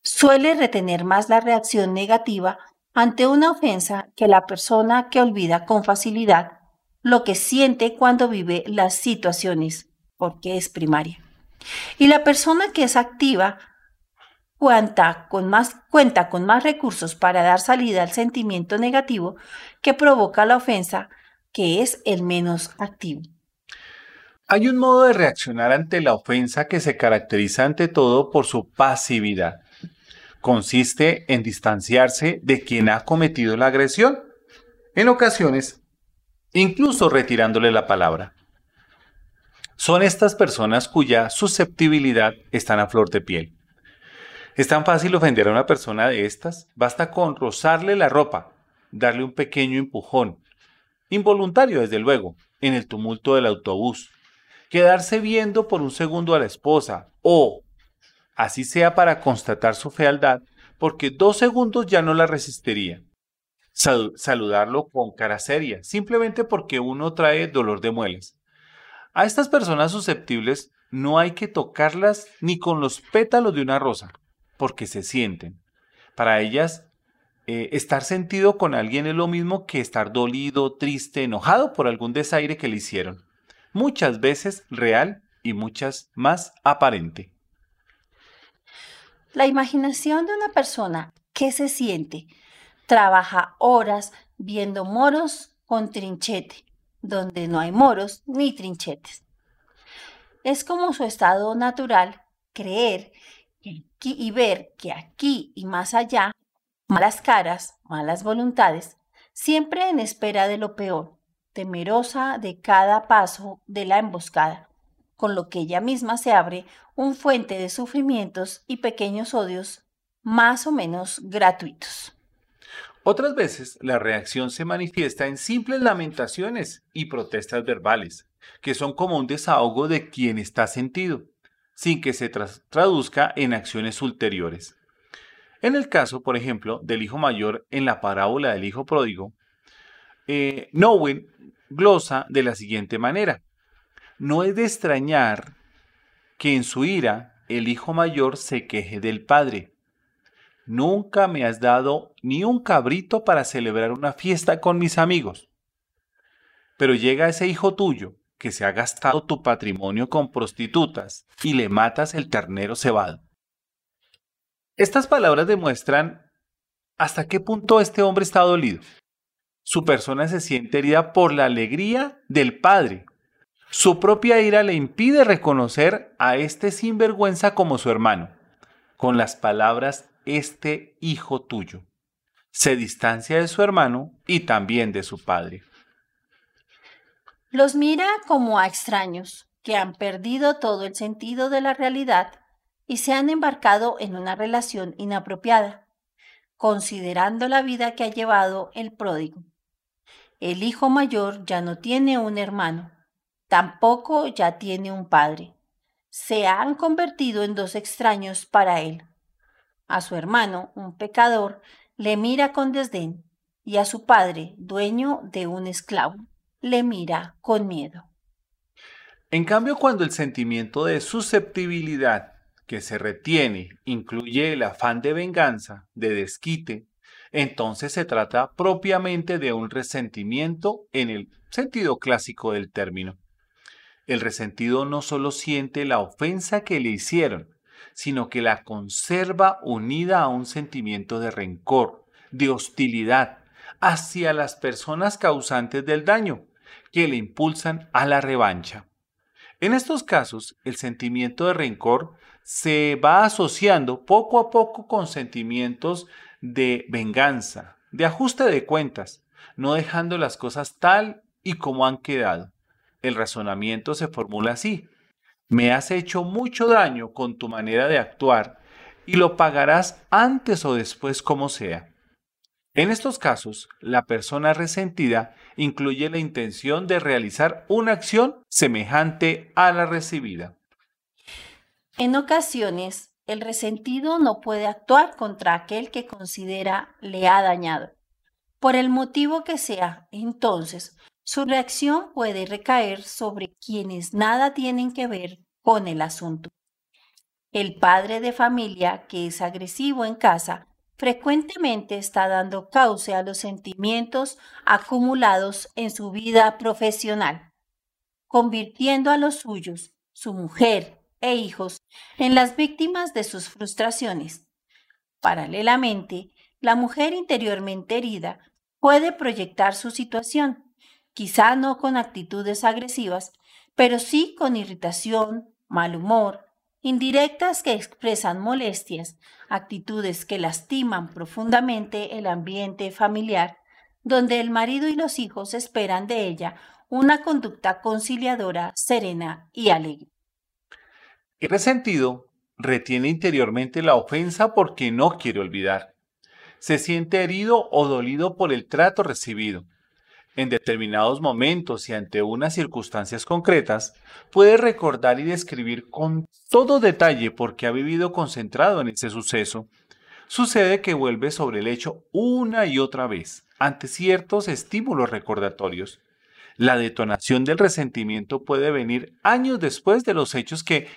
suele retener más la reacción negativa ante una ofensa que la persona que olvida con facilidad lo que siente cuando vive las situaciones, porque es primaria. Y la persona que es activa cuenta con, más, cuenta con más recursos para dar salida al sentimiento negativo que provoca la ofensa, que es el menos activo. Hay un modo de reaccionar ante la ofensa que se caracteriza ante todo por su pasividad. Consiste en distanciarse de quien ha cometido la agresión, en ocasiones incluso retirándole la palabra. Son estas personas cuya susceptibilidad está a flor de piel. Es tan fácil ofender a una persona de estas, basta con rozarle la ropa, darle un pequeño empujón, involuntario desde luego, en el tumulto del autobús, quedarse viendo por un segundo a la esposa o, así sea para constatar su fealdad, porque dos segundos ya no la resistiría. saludarlo con cara seria, simplemente porque uno trae dolor de muelas. A estas personas susceptibles no hay que tocarlas ni con los pétalos de una rosa, porque se sienten. Para ellas, eh, estar sentido con alguien es lo mismo que estar dolido, triste, enojado por algún desaire que le hicieron. Muchas veces real y muchas más aparente. La imaginación de una persona que se siente trabaja horas viendo moros con trinchete donde no hay moros ni trinchetes. Es como su estado natural creer y ver que aquí y más allá, malas caras, malas voluntades, siempre en espera de lo peor, temerosa de cada paso de la emboscada, con lo que ella misma se abre un fuente de sufrimientos y pequeños odios más o menos gratuitos. Otras veces la reacción se manifiesta en simples lamentaciones y protestas verbales, que son como un desahogo de quien está sentido. sin que se traduzca en acciones ulteriores. En el caso, por ejemplo, del hijo mayor en la parábola del hijo pródigo, eh, Nowen glosa de la siguiente manera. No es de extrañar que en su ira el hijo mayor se queje del padre. Nunca me has dado ni un cabrito para celebrar una fiesta con mis amigos. Pero llega ese hijo tuyo que se ha gastado tu patrimonio con prostitutas y le matas el ternero cebado. Estas palabras demuestran hasta qué punto este hombre está dolido. Su persona se siente herida por la alegría del Padre. Su propia ira le impide reconocer a este sinvergüenza como su hermano. Con las palabras, este hijo tuyo. Se distancia de su hermano y también de su padre. Los mira como a extraños que han perdido todo el sentido de la realidad y se han embarcado en una relación inapropiada, considerando la vida que ha llevado el pródigo. El hijo mayor ya no tiene un hermano, tampoco ya tiene un padre. Se han convertido en dos extraños para él. A su hermano, un pecador, le mira con desdén, y a su padre, dueño de un esclavo, le mira con miedo. En cambio, cuando el sentimiento de susceptibilidad que se retiene incluye el afán de venganza, de desquite, entonces se trata propiamente de un resentimiento en el sentido clásico del término. El resentido no solo siente la ofensa que le hicieron, sino que la conserva unida a un sentimiento de rencor, de hostilidad hacia las personas causantes del daño, que le impulsan a la revancha. En estos casos, el sentimiento de rencor se va asociando poco a poco con sentimientos de venganza, de ajuste de cuentas, no dejando las cosas tal y como han quedado. El razonamiento se formula así. Me has hecho mucho daño con tu manera de actuar y lo pagarás antes o después como sea. En estos casos, la persona resentida incluye la intención de realizar una acción semejante a la recibida. En ocasiones, el resentido no puede actuar contra aquel que considera le ha dañado. Por el motivo que sea, entonces, su reacción puede recaer sobre quienes nada tienen que ver con el asunto. El padre de familia que es agresivo en casa frecuentemente está dando cauce a los sentimientos acumulados en su vida profesional, convirtiendo a los suyos, su mujer, e hijos en las víctimas de sus frustraciones. Paralelamente, la mujer interiormente herida puede proyectar su situación, quizá no con actitudes agresivas, pero sí con irritación, mal humor, indirectas que expresan molestias, actitudes que lastiman profundamente el ambiente familiar, donde el marido y los hijos esperan de ella una conducta conciliadora, serena y alegre. El resentido retiene interiormente la ofensa porque no quiere olvidar. Se siente herido o dolido por el trato recibido. En determinados momentos y ante unas circunstancias concretas, puede recordar y describir con todo detalle por qué ha vivido concentrado en ese suceso. Sucede que vuelve sobre el hecho una y otra vez, ante ciertos estímulos recordatorios. La detonación del resentimiento puede venir años después de los hechos que,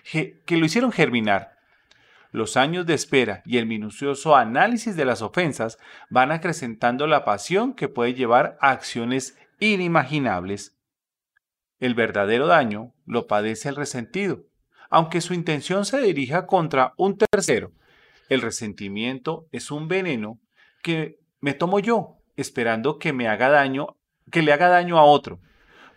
que lo hicieron germinar. Los años de espera y el minucioso análisis de las ofensas van acrecentando la pasión que puede llevar a acciones inimaginables. El verdadero daño lo padece el resentido, aunque su intención se dirija contra un tercero. El resentimiento es un veneno que me tomo yo, esperando que me haga daño, que le haga daño a otro.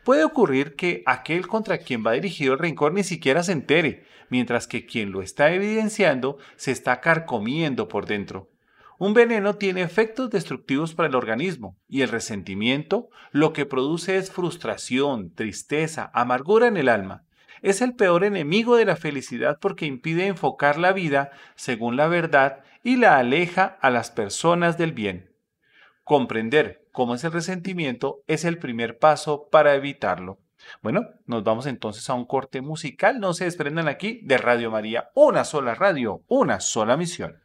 Puede ocurrir que aquel contra quien va dirigido el rencor ni siquiera se entere, mientras que quien lo está evidenciando se está carcomiendo por dentro. Un veneno tiene efectos destructivos para el organismo y el resentimiento lo que produce es frustración, tristeza, amargura en el alma. Es el peor enemigo de la felicidad porque impide enfocar la vida según la verdad y la aleja a las personas del bien. Comprender cómo es el resentimiento es el primer paso para evitarlo. Bueno, nos vamos entonces a un corte musical. No se desprendan aquí de Radio María, una sola radio, una sola misión.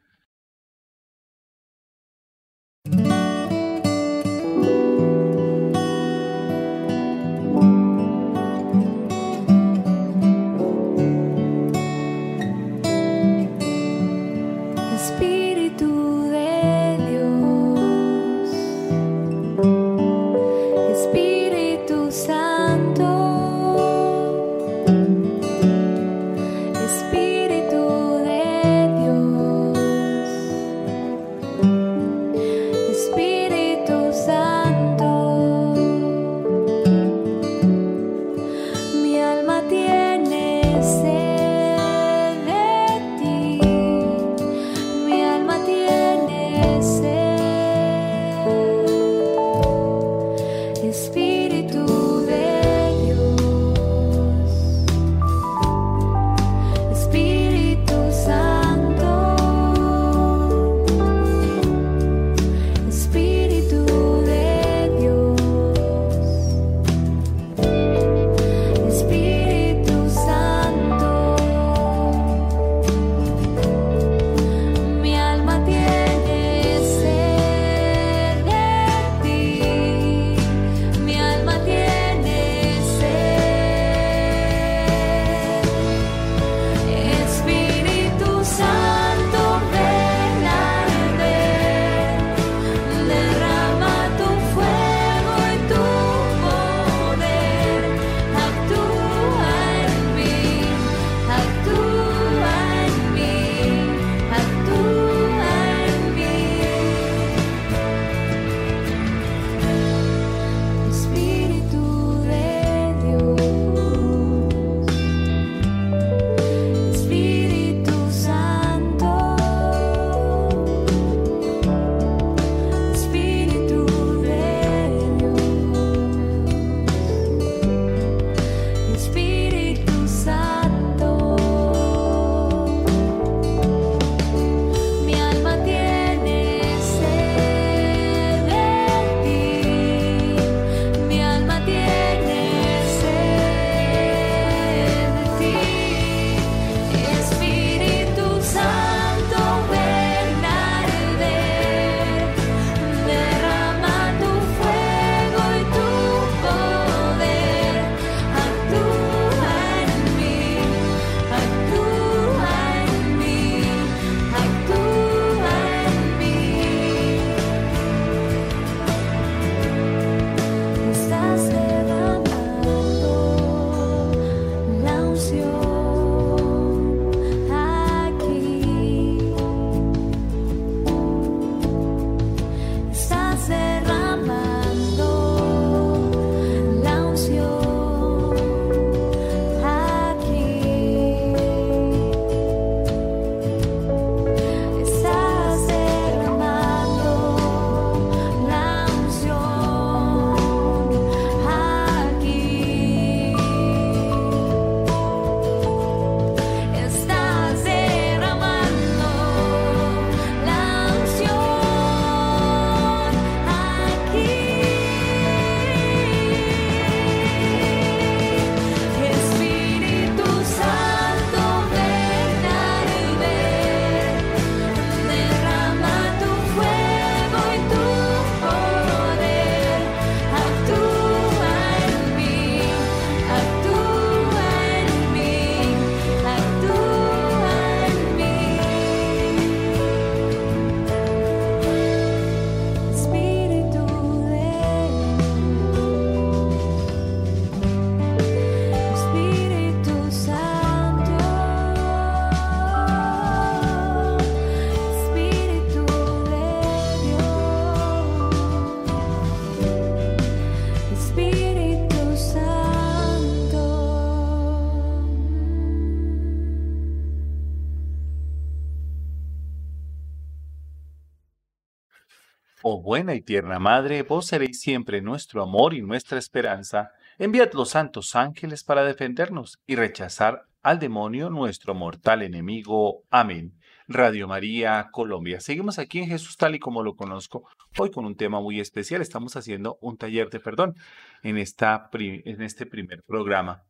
Buena y tierna Madre, vos seréis siempre nuestro amor y nuestra esperanza. Enviad los santos ángeles para defendernos y rechazar al demonio nuestro mortal enemigo. Amén. Radio María Colombia. Seguimos aquí en Jesús tal y como lo conozco, hoy con un tema muy especial. Estamos haciendo un taller de perdón en, esta en este primer programa.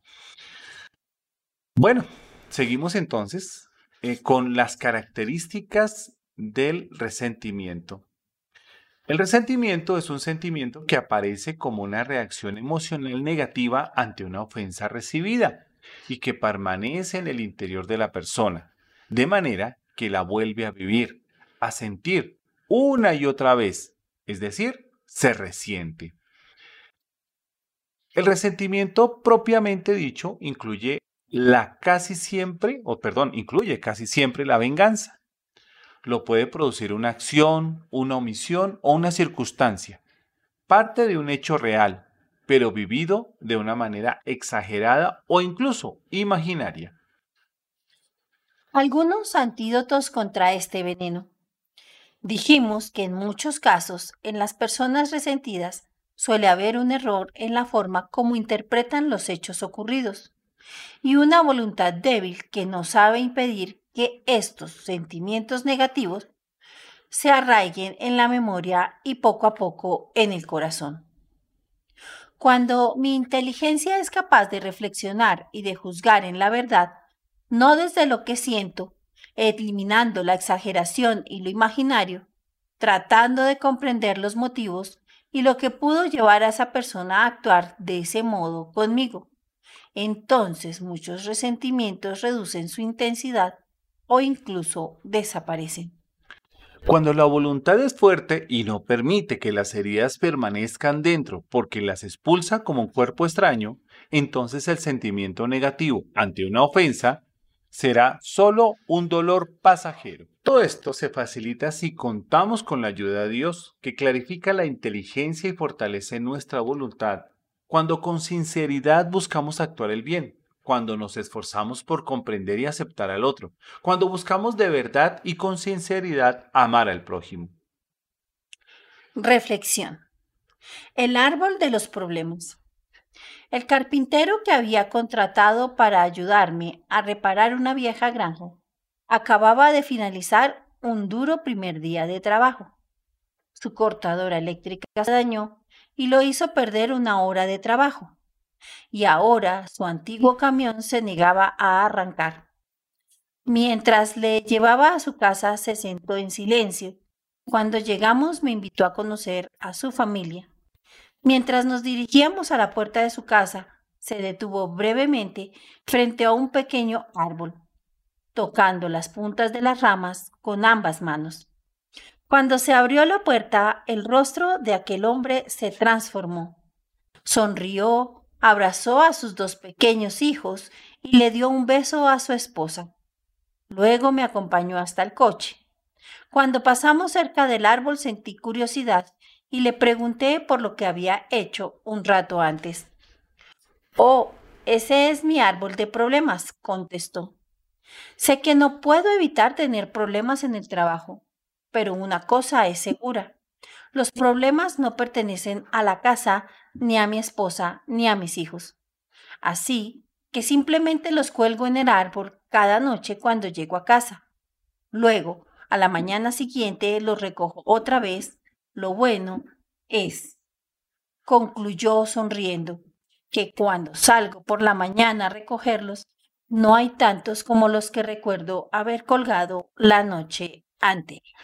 Bueno, seguimos entonces eh, con las características del resentimiento. El resentimiento es un sentimiento que aparece como una reacción emocional negativa ante una ofensa recibida y que permanece en el interior de la persona, de manera que la vuelve a vivir, a sentir una y otra vez, es decir, se resiente. El resentimiento propiamente dicho incluye la casi siempre, o perdón, incluye casi siempre la venganza. Lo puede producir una acción, una omisión o una circunstancia, parte de un hecho real, pero vivido de una manera exagerada o incluso imaginaria. Algunos antídotos contra este veneno. Dijimos que en muchos casos, en las personas resentidas, suele haber un error en la forma como interpretan los hechos ocurridos y una voluntad débil que no sabe impedir que estos sentimientos negativos se arraiguen en la memoria y poco a poco en el corazón. Cuando mi inteligencia es capaz de reflexionar y de juzgar en la verdad, no desde lo que siento, eliminando la exageración y lo imaginario, tratando de comprender los motivos y lo que pudo llevar a esa persona a actuar de ese modo conmigo. Entonces muchos resentimientos reducen su intensidad o incluso desaparecen. Cuando la voluntad es fuerte y no permite que las heridas permanezcan dentro porque las expulsa como un cuerpo extraño, entonces el sentimiento negativo ante una ofensa será solo un dolor pasajero. Todo esto se facilita si contamos con la ayuda de Dios, que clarifica la inteligencia y fortalece nuestra voluntad, cuando con sinceridad buscamos actuar el bien cuando nos esforzamos por comprender y aceptar al otro, cuando buscamos de verdad y con sinceridad amar al prójimo. Reflexión. El árbol de los problemas. El carpintero que había contratado para ayudarme a reparar una vieja granja acababa de finalizar un duro primer día de trabajo. Su cortadora eléctrica se dañó y lo hizo perder una hora de trabajo y ahora su antiguo camión se negaba a arrancar. Mientras le llevaba a su casa se sentó en silencio. Cuando llegamos me invitó a conocer a su familia. Mientras nos dirigíamos a la puerta de su casa, se detuvo brevemente frente a un pequeño árbol, tocando las puntas de las ramas con ambas manos. Cuando se abrió la puerta, el rostro de aquel hombre se transformó. Sonrió, abrazó a sus dos pequeños hijos y le dio un beso a su esposa. Luego me acompañó hasta el coche. Cuando pasamos cerca del árbol sentí curiosidad y le pregunté por lo que había hecho un rato antes. Oh, ese es mi árbol de problemas, contestó. Sé que no puedo evitar tener problemas en el trabajo, pero una cosa es segura. Los problemas no pertenecen a la casa, ni a mi esposa, ni a mis hijos. Así que simplemente los cuelgo en el árbol cada noche cuando llego a casa. Luego, a la mañana siguiente los recojo otra vez. Lo bueno es, concluyó sonriendo, que cuando salgo por la mañana a recogerlos, no hay tantos como los que recuerdo haber colgado la noche anterior.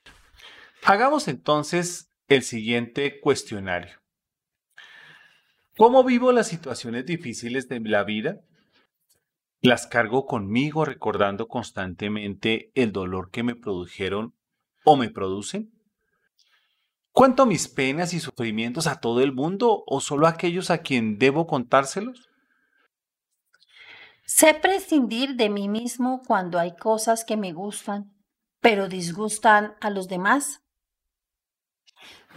Hagamos entonces el siguiente cuestionario. ¿Cómo vivo las situaciones difíciles de la vida? ¿Las cargo conmigo recordando constantemente el dolor que me produjeron o me producen? ¿Cuento mis penas y sufrimientos a todo el mundo o solo a aquellos a quien debo contárselos? Sé prescindir de mí mismo cuando hay cosas que me gustan, pero disgustan a los demás.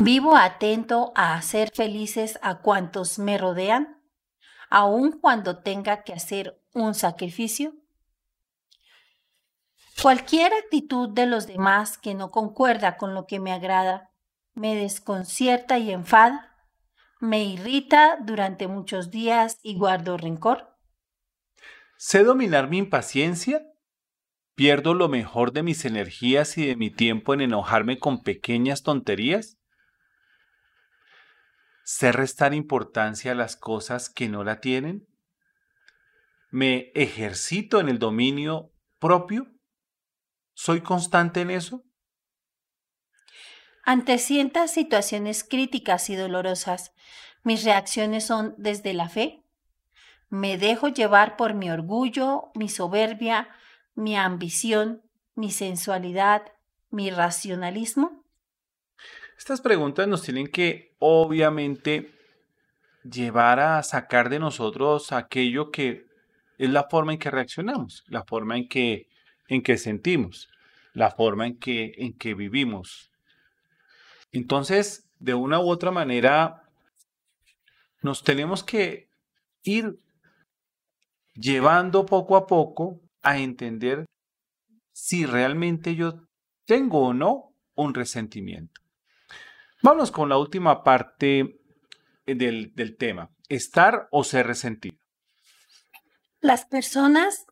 Vivo atento a hacer felices a cuantos me rodean, aun cuando tenga que hacer un sacrificio. Cualquier actitud de los demás que no concuerda con lo que me agrada, me desconcierta y enfada, me irrita durante muchos días y guardo rencor. ¿Sé dominar mi impaciencia? ¿Pierdo lo mejor de mis energías y de mi tiempo en enojarme con pequeñas tonterías? ¿Sé restar importancia a las cosas que no la tienen? ¿Me ejercito en el dominio propio? ¿Soy constante en eso? Ante ciertas situaciones críticas y dolorosas, mis reacciones son desde la fe. Me dejo llevar por mi orgullo, mi soberbia, mi ambición, mi sensualidad, mi racionalismo. Estas preguntas nos tienen que, obviamente, llevar a sacar de nosotros aquello que es la forma en que reaccionamos, la forma en que, en que sentimos, la forma en que, en que vivimos. Entonces, de una u otra manera, nos tenemos que ir llevando poco a poco a entender si realmente yo tengo o no un resentimiento. Vamos con la última parte del, del tema, estar o ser resentido. Las personas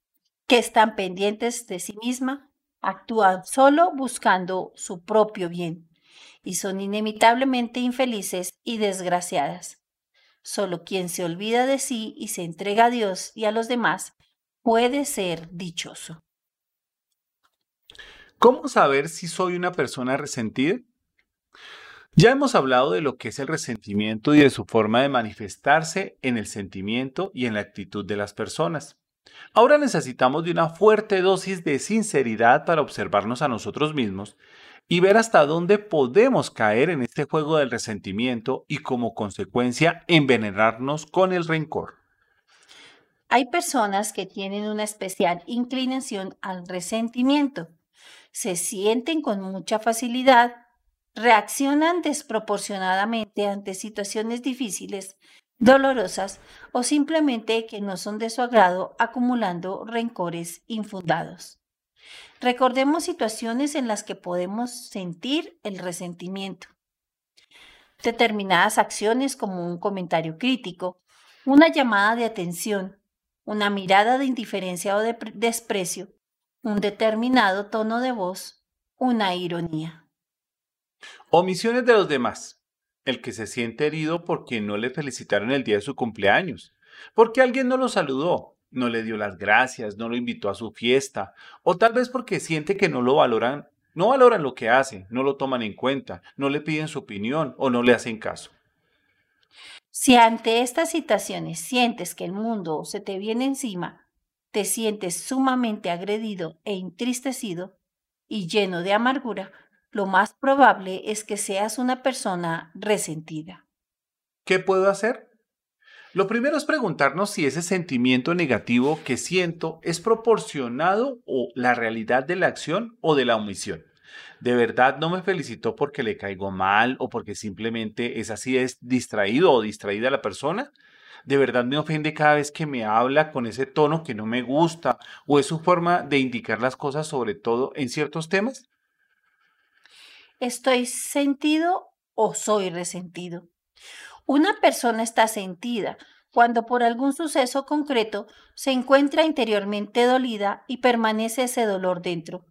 que están pendientes de sí misma actúan solo buscando su propio bien y son inevitablemente infelices y desgraciadas. Solo quien se olvida de sí y se entrega a Dios y a los demás puede ser dichoso. ¿Cómo saber si soy una persona resentida? Ya hemos hablado de lo que es el resentimiento y de su forma de manifestarse en el sentimiento y en la actitud de las personas. Ahora necesitamos de una fuerte dosis de sinceridad para observarnos a nosotros mismos y ver hasta dónde podemos caer en este juego del resentimiento y como consecuencia envenenarnos con el rencor. Hay personas que tienen una especial inclinación al resentimiento. Se sienten con mucha facilidad, reaccionan desproporcionadamente ante situaciones difíciles, dolorosas o simplemente que no son de su agrado, acumulando rencores infundados. Recordemos situaciones en las que podemos sentir el resentimiento. Determinadas acciones como un comentario crítico, una llamada de atención, una mirada de indiferencia o de desprecio, un determinado tono de voz, una ironía. Omisiones de los demás. El que se siente herido porque no le felicitaron el día de su cumpleaños, porque alguien no lo saludó, no le dio las gracias, no lo invitó a su fiesta, o tal vez porque siente que no lo valoran, no valoran lo que hace, no lo toman en cuenta, no le piden su opinión o no le hacen caso. Si ante estas situaciones sientes que el mundo se te viene encima, te sientes sumamente agredido e entristecido y lleno de amargura, lo más probable es que seas una persona resentida. ¿Qué puedo hacer? Lo primero es preguntarnos si ese sentimiento negativo que siento es proporcionado o la realidad de la acción o de la omisión de verdad no me felicitó porque le caigo mal o porque simplemente es así, es distraído o distraída la persona. De verdad me ofende cada vez que me habla con ese tono que no me gusta o es su forma de indicar las cosas sobre todo en ciertos temas. ¿Estoy sentido o soy resentido? Una persona está sentida cuando por algún suceso concreto se encuentra interiormente dolida y permanece ese dolor dentro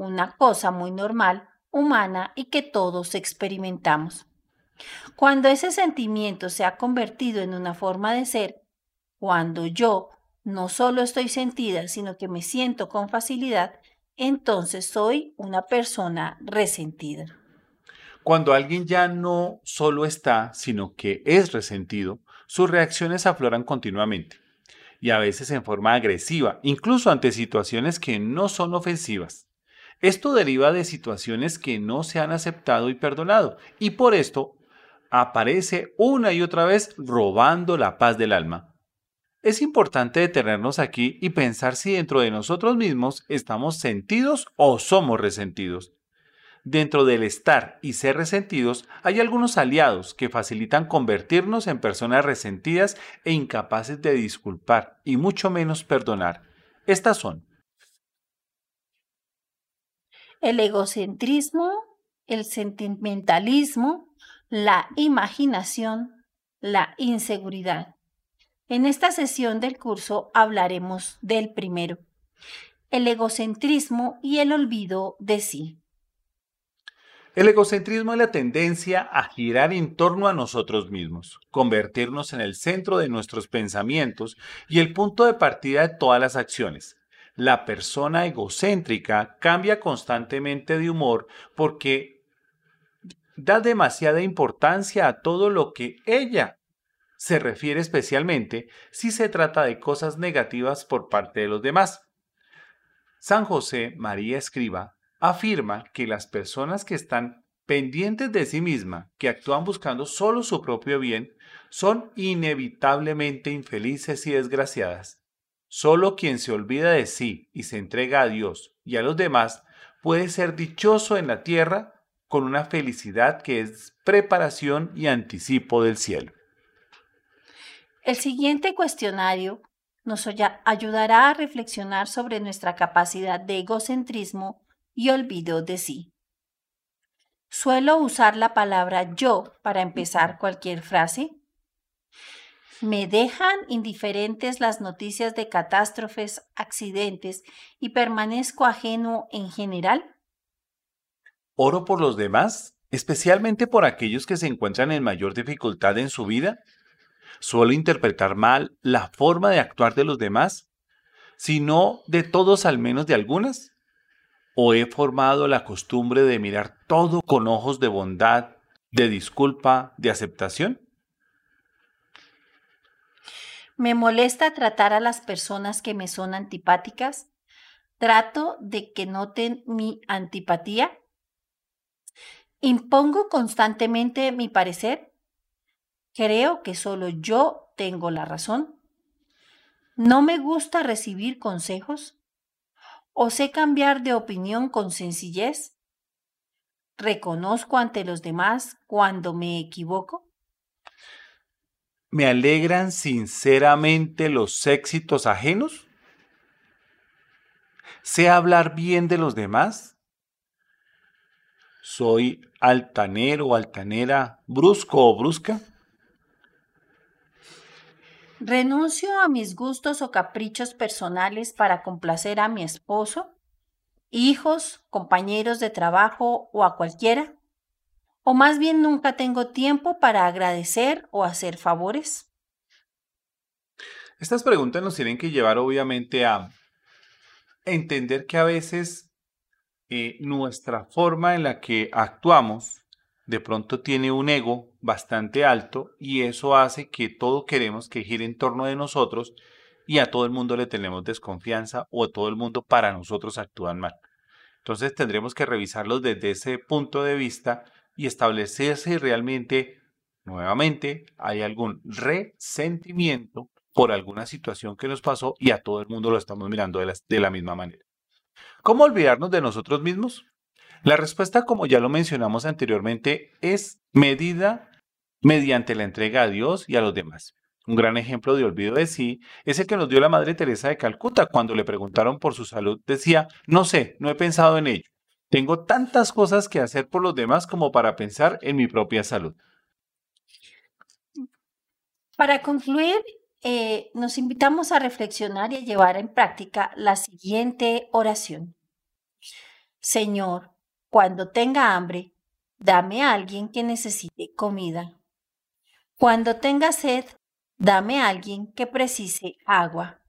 una cosa muy normal, humana y que todos experimentamos. Cuando ese sentimiento se ha convertido en una forma de ser, cuando yo no solo estoy sentida, sino que me siento con facilidad, entonces soy una persona resentida. Cuando alguien ya no solo está, sino que es resentido, sus reacciones afloran continuamente y a veces en forma agresiva, incluso ante situaciones que no son ofensivas. Esto deriva de situaciones que no se han aceptado y perdonado, y por esto aparece una y otra vez robando la paz del alma. Es importante detenernos aquí y pensar si dentro de nosotros mismos estamos sentidos o somos resentidos. Dentro del estar y ser resentidos hay algunos aliados que facilitan convertirnos en personas resentidas e incapaces de disculpar y mucho menos perdonar. Estas son el egocentrismo, el sentimentalismo, la imaginación, la inseguridad. En esta sesión del curso hablaremos del primero. el egocentrismo y el olvido de sí. El egocentrismo es la tendencia a girar en torno a nosotros mismos, convertirnos en el centro de nuestros pensamientos y el punto de partida de todas las acciones. La persona egocéntrica cambia constantemente de humor porque da demasiada importancia a todo lo que ella se refiere especialmente si se trata de cosas negativas por parte de los demás. San José María Escriba afirma que las personas que están pendientes de sí misma, que actúan buscando solo su propio bien, son inevitablemente infelices y desgraciadas. Solo quien se olvida de sí y se entrega a Dios y a los demás puede ser dichoso en la tierra con una felicidad que es preparación y anticipo del cielo. El siguiente cuestionario nos ayudará a reflexionar sobre nuestra capacidad de egocentrismo y olvido de sí. Suelo usar la palabra yo para empezar cualquier frase. Me dejan indiferentes las noticias de catástrofes, accidentes y permanezco ajeno en general. Oro por los demás, especialmente por aquellos que se encuentran en mayor dificultad en su vida. Suelo interpretar mal la forma de actuar de los demás, sino de todos al menos de algunas o he formado la costumbre de mirar todo con ojos de bondad, de disculpa, de aceptación? ¿Me molesta tratar a las personas que me son antipáticas? ¿Trato de que noten mi antipatía? ¿Impongo constantemente mi parecer? ¿Creo que solo yo tengo la razón? ¿No me gusta recibir consejos? ¿O sé cambiar de opinión con sencillez? ¿Reconozco ante los demás cuando me equivoco? ¿Me alegran sinceramente los éxitos ajenos? ¿Sé hablar bien de los demás? ¿Soy altanero o altanera, brusco o brusca? ¿Renuncio a mis gustos o caprichos personales para complacer a mi esposo, hijos, compañeros de trabajo o a cualquiera? ¿O más bien nunca tengo tiempo para agradecer o hacer favores? Estas preguntas nos tienen que llevar obviamente a entender que a veces eh, nuestra forma en la que actuamos de pronto tiene un ego bastante alto y eso hace que todo queremos que gire en torno de nosotros y a todo el mundo le tenemos desconfianza o a todo el mundo para nosotros actúan mal. Entonces tendremos que revisarlos desde ese punto de vista y establecer si realmente, nuevamente, hay algún resentimiento por alguna situación que nos pasó y a todo el mundo lo estamos mirando de la, de la misma manera. ¿Cómo olvidarnos de nosotros mismos? La respuesta, como ya lo mencionamos anteriormente, es medida mediante la entrega a Dios y a los demás. Un gran ejemplo de olvido de sí es el que nos dio la Madre Teresa de Calcuta cuando le preguntaron por su salud. Decía, no sé, no he pensado en ello. Tengo tantas cosas que hacer por los demás como para pensar en mi propia salud. Para concluir, eh, nos invitamos a reflexionar y a llevar en práctica la siguiente oración. Señor, cuando tenga hambre, dame a alguien que necesite comida. Cuando tenga sed, dame a alguien que precise agua.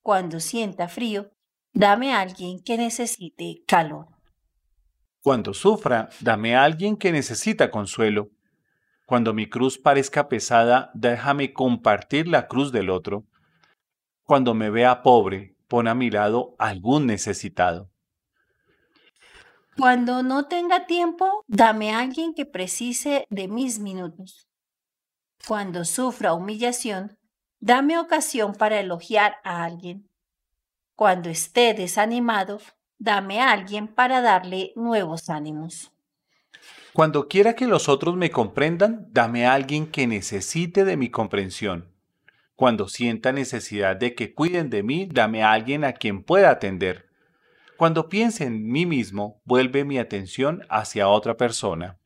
Cuando sienta frío, dame a alguien que necesite calor. Cuando sufra, dame a alguien que necesita consuelo. Cuando mi cruz parezca pesada, déjame compartir la cruz del otro. Cuando me vea pobre, pon a mi lado algún necesitado. Cuando no tenga tiempo, dame a alguien que precise de mis minutos. Cuando sufra humillación, dame ocasión para elogiar a alguien. Cuando esté desanimado, dame a alguien para darle nuevos ánimos. Cuando quiera que los otros me comprendan, dame a alguien que necesite de mi comprensión. Cuando sienta necesidad de que cuiden de mí, dame a alguien a quien pueda atender. Cuando piense en mí mismo, vuelve mi atención hacia otra persona.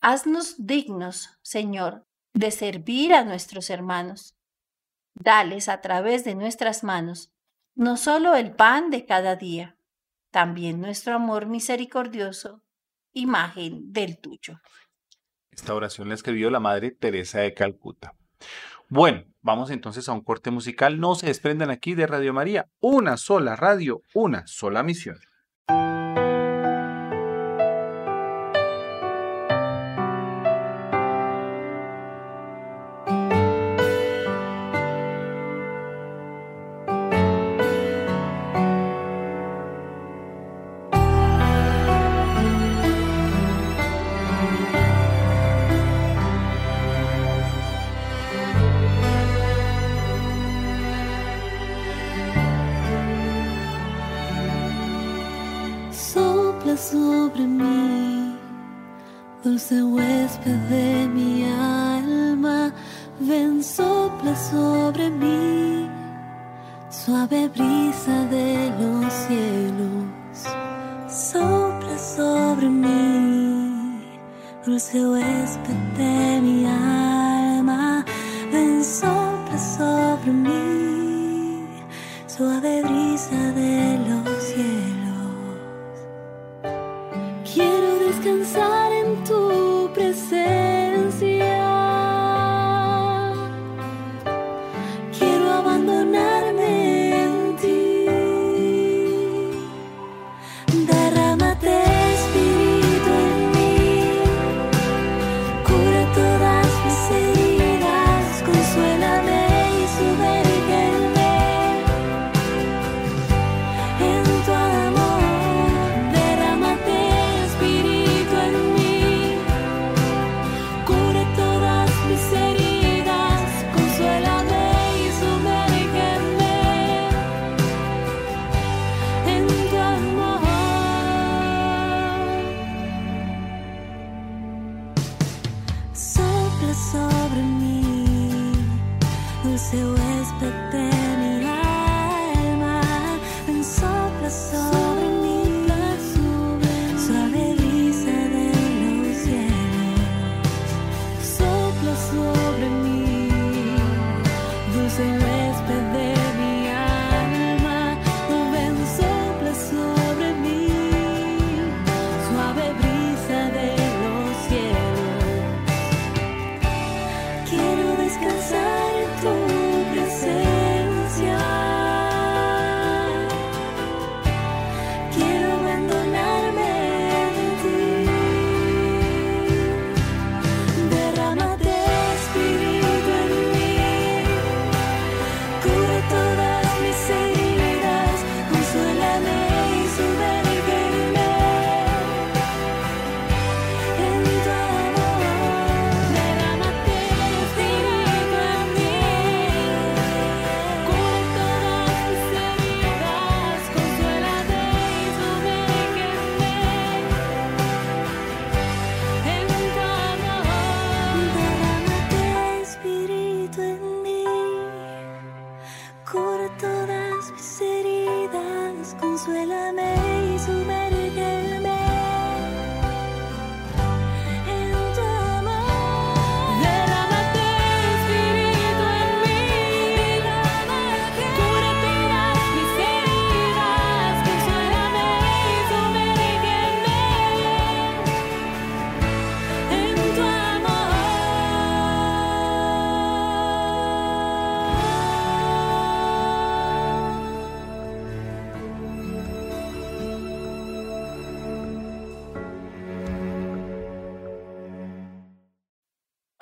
Haznos dignos, Señor, de servir a nuestros hermanos. Dales a través de nuestras manos no solo el pan de cada día, también nuestro amor misericordioso, imagen del tuyo. Esta oración la escribió la Madre Teresa de Calcuta. Bueno, vamos entonces a un corte musical. No se desprendan aquí de Radio María. Una sola radio, una sola misión.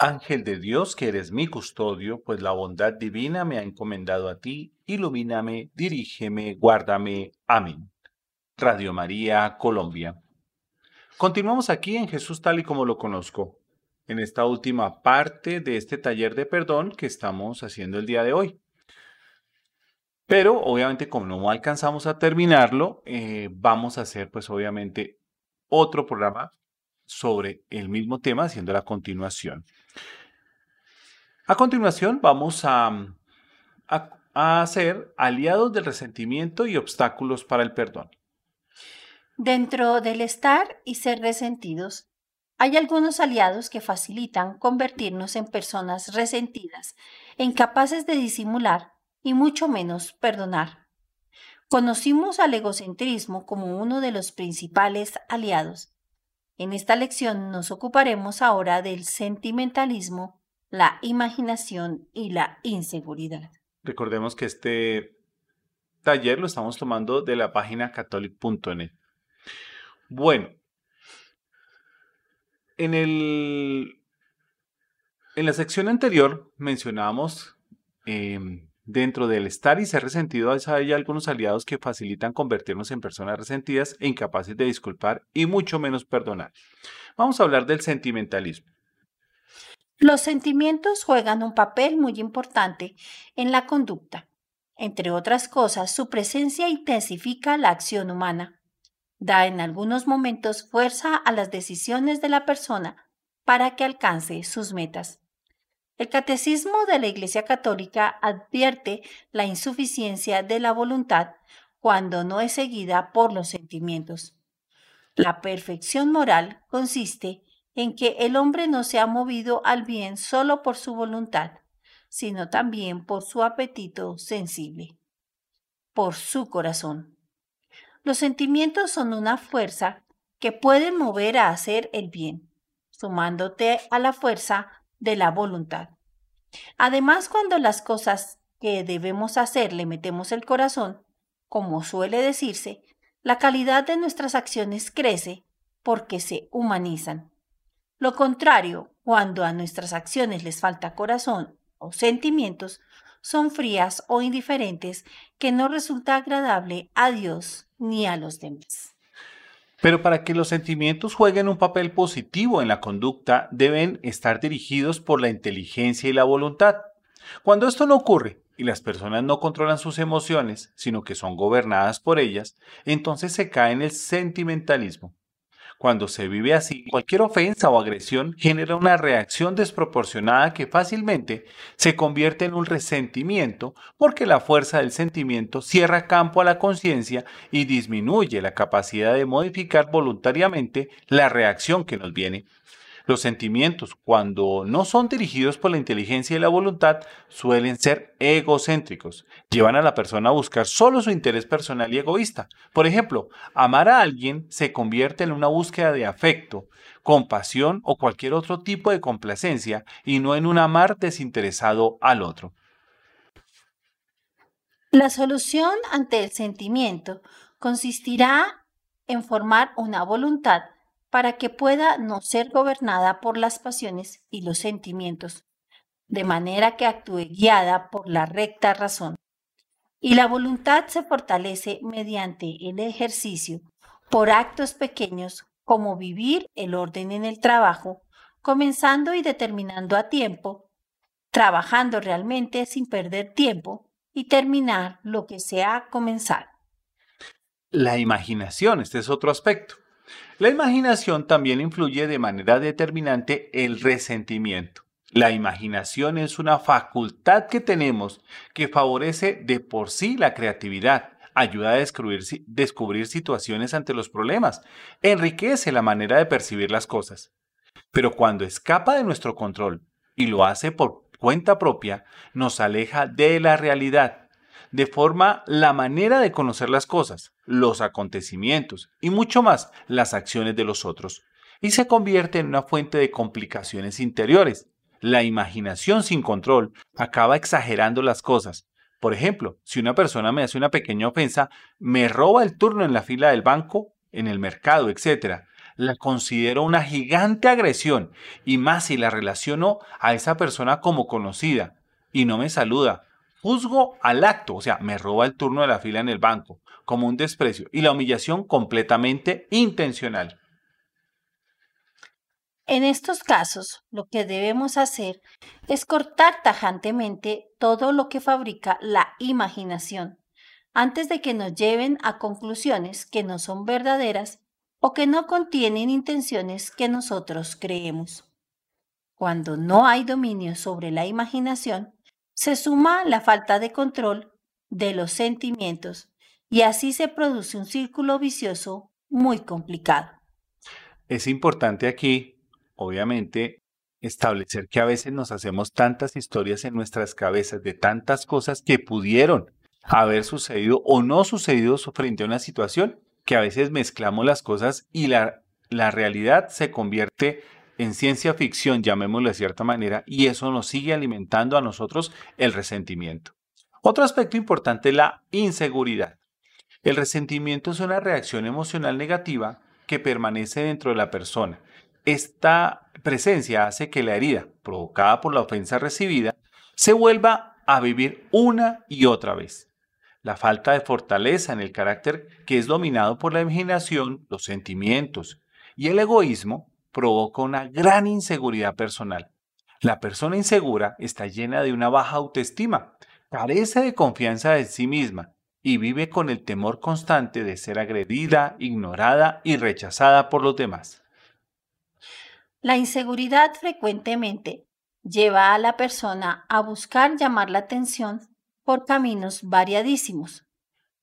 Ángel de Dios, que eres mi custodio, pues la bondad divina me ha encomendado a ti, ilumíname, dirígeme, guárdame. Amén. Radio María, Colombia. Continuamos aquí en Jesús tal y como lo conozco, en esta última parte de este taller de perdón que estamos haciendo el día de hoy. Pero obviamente como no alcanzamos a terminarlo, eh, vamos a hacer pues obviamente otro programa sobre el mismo tema, haciendo la continuación. A continuación vamos a, a, hacer aliados del resentimiento y obstáculos para el perdón. Dentro del estar y ser resentidos, hay algunos aliados que facilitan convertirnos en personas resentidas, incapaces de disimular y mucho menos perdonar. Conocimos al egocentrismo como uno de los principales aliados. En esta lección nos ocuparemos ahora del sentimentalismo, la imaginación y la inseguridad. Recordemos que este taller lo estamos tomando de la página catholic.net. Bueno, en, el, en la sección anterior mencionamos em, dentro del estar y ser resentidos hay algunos aliados que facilitan convertirnos en personas resentidas e incapaces de disculpar y mucho menos perdonar. Vamos a hablar del sentimentalismo. Los sentimientos juegan un papel muy importante en la conducta. Entre otras cosas, su presencia intensifica la acción humana. Da en algunos momentos fuerza a las decisiones de la persona para que alcance sus metas. El Catecismo de la Iglesia Católica advierte la insuficiencia de la voluntad cuando no es seguida por los sentimientos. La perfección moral consiste en que el hombre no se ha movido al bien solo por su voluntad, sino también por su apetito sensible, por su corazón. Los sentimientos son una fuerza que pueden mover a hacer el bien, sumándote a la fuerza de la voluntad. Además, cuando las cosas que debemos hacer le metemos el corazón, como suele decirse, la calidad de nuestras acciones crece porque se humanizan. Lo contrario, cuando a nuestras acciones les falta corazón o sentimientos, son frías o indiferentes que no resulta agradable a Dios ni a los demás. Pero para que los sentimientos jueguen un papel positivo en la conducta, deben estar dirigidos por la inteligencia y la voluntad. Cuando esto no ocurre y las personas no controlan sus emociones, sino que son gobernadas por ellas, entonces se cae en el sentimentalismo. Cuando se vive así, cualquier ofensa o agresión genera una reacción desproporcionada que fácilmente se convierte en un resentimiento porque la fuerza del sentimiento cierra campo a la conciencia y disminuye la capacidad de modificar voluntariamente la reacción que nos viene. Los sentimientos, cuando no son dirigidos por la inteligencia y la voluntad, suelen ser egocéntricos. Llevan a la persona a buscar solo su interés personal y egoísta. Por ejemplo, amar a alguien se convierte en una búsqueda de afecto, compasión o cualquier otro tipo de complacencia y no en un amar desinteresado al otro. La solución ante el sentimiento consistirá en formar una voluntad para que pueda no ser gobernada por las pasiones y los sentimientos, de manera que actúe guiada por la recta razón. Y la voluntad se fortalece mediante el ejercicio por actos pequeños como vivir el orden en el trabajo, comenzando y determinando a tiempo, trabajando realmente sin perder tiempo y terminar lo que se ha comenzado. La imaginación, este es otro aspecto. La imaginación también influye de manera determinante el resentimiento. La imaginación es una facultad que tenemos que favorece de por sí la creatividad, ayuda a descubrir, descubrir situaciones ante los problemas, enriquece la manera de percibir las cosas. Pero cuando escapa de nuestro control y lo hace por cuenta propia, nos aleja de la realidad deforma la manera de conocer las cosas, los acontecimientos y mucho más las acciones de los otros, y se convierte en una fuente de complicaciones interiores. La imaginación sin control acaba exagerando las cosas. Por ejemplo, si una persona me hace una pequeña ofensa, me roba el turno en la fila del banco, en el mercado, etc., la considero una gigante agresión y más si la relaciono a esa persona como conocida y no me saluda Juzgo al acto, o sea, me roba el turno de la fila en el banco, como un desprecio y la humillación completamente intencional. En estos casos, lo que debemos hacer es cortar tajantemente todo lo que fabrica la imaginación, antes de que nos lleven a conclusiones que no son verdaderas o que no contienen intenciones que nosotros creemos. Cuando no hay dominio sobre la imaginación, se suma la falta de control de los sentimientos y así se produce un círculo vicioso muy complicado. Es importante aquí, obviamente, establecer que a veces nos hacemos tantas historias en nuestras cabezas de tantas cosas que pudieron haber sucedido o no sucedido frente a una situación que a veces mezclamos las cosas y la, la realidad se convierte en ciencia ficción, llamémoslo de cierta manera, y eso nos sigue alimentando a nosotros el resentimiento. Otro aspecto importante es la inseguridad. El resentimiento es una reacción emocional negativa que permanece dentro de la persona. Esta presencia hace que la herida provocada por la ofensa recibida se vuelva a vivir una y otra vez. La falta de fortaleza en el carácter que es dominado por la imaginación, los sentimientos y el egoísmo provoca una gran inseguridad personal. La persona insegura está llena de una baja autoestima, carece de confianza en sí misma y vive con el temor constante de ser agredida, ignorada y rechazada por los demás. La inseguridad frecuentemente lleva a la persona a buscar llamar la atención por caminos variadísimos.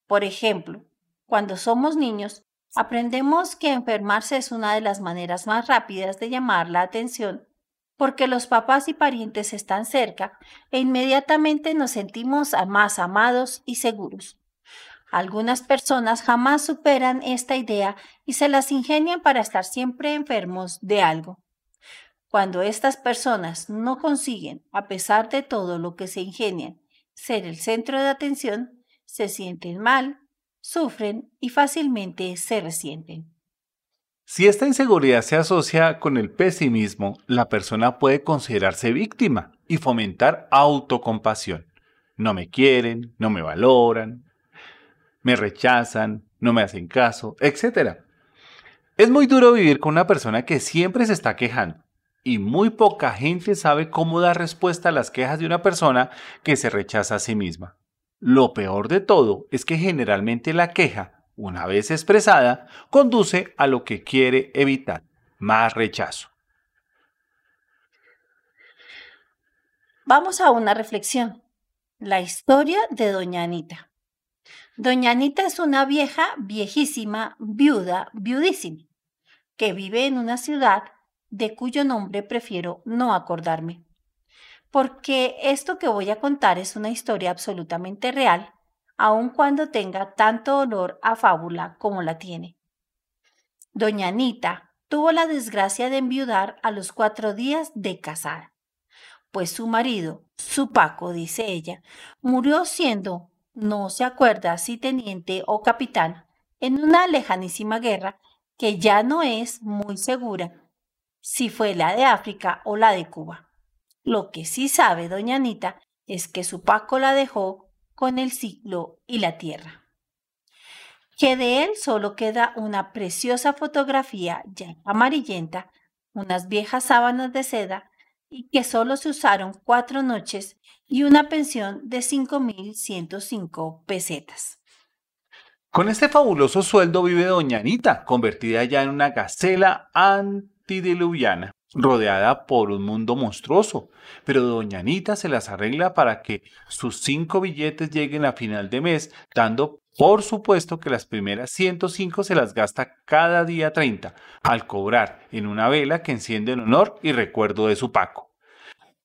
Por ejemplo, cuando somos niños, aprendemos que enfermarse es una de las maneras más rápidas de llamar la atención porque los papás y parientes están cerca e inmediatamente nos sentimos más amados y seguros. Algunas personas jamás superan esta idea y se las ingenian para estar siempre enfermos de algo. Cuando estas personas no consiguen, a pesar de todo lo que se ingenian, ser el centro de atención, se sienten mal, sufren y fácilmente se resienten. Si esta inseguridad se asocia con el pesimismo, la persona puede considerarse víctima y fomentar autocompasión. No me quieren, no me valoran, me rechazan, no me hacen caso, etc. Es muy duro vivir con una persona que siempre se está quejando y muy poca gente sabe cómo dar respuesta a las quejas de una persona que se rechaza a sí misma. Lo peor de todo es que generalmente la queja una vez expresada, conduce a lo que quiere evitar, más rechazo. Vamos a una reflexión. La historia de Doña Anita. Doña Anita es una vieja, viejísima, viuda, viudísima, que vive en una ciudad de cuyo nombre prefiero no acordarme. Porque esto que voy a contar es una historia absolutamente real aun cuando tenga tanto olor a fábula como la tiene. Doña Anita tuvo la desgracia de enviudar a los cuatro días de casada, pues su marido, su Paco, dice ella, murió siendo, no se acuerda si teniente o capitán, en una lejanísima guerra que ya no es muy segura si fue la de África o la de Cuba. Lo que sí sabe doña Anita es que su Paco la dejó con el ciclo y la tierra. Que de él solo queda una preciosa fotografía ya amarillenta, unas viejas sábanas de seda y que solo se usaron cuatro noches y una pensión de 5.105 pesetas. Con este fabuloso sueldo vive Doña Anita, convertida ya en una gacela antidiluviana, rodeada por un mundo monstruoso. Pero Doña Anita se las arregla para que sus cinco billetes lleguen a final de mes, dando por supuesto que las primeras 105 se las gasta cada día 30, al cobrar en una vela que enciende en honor y recuerdo de su Paco.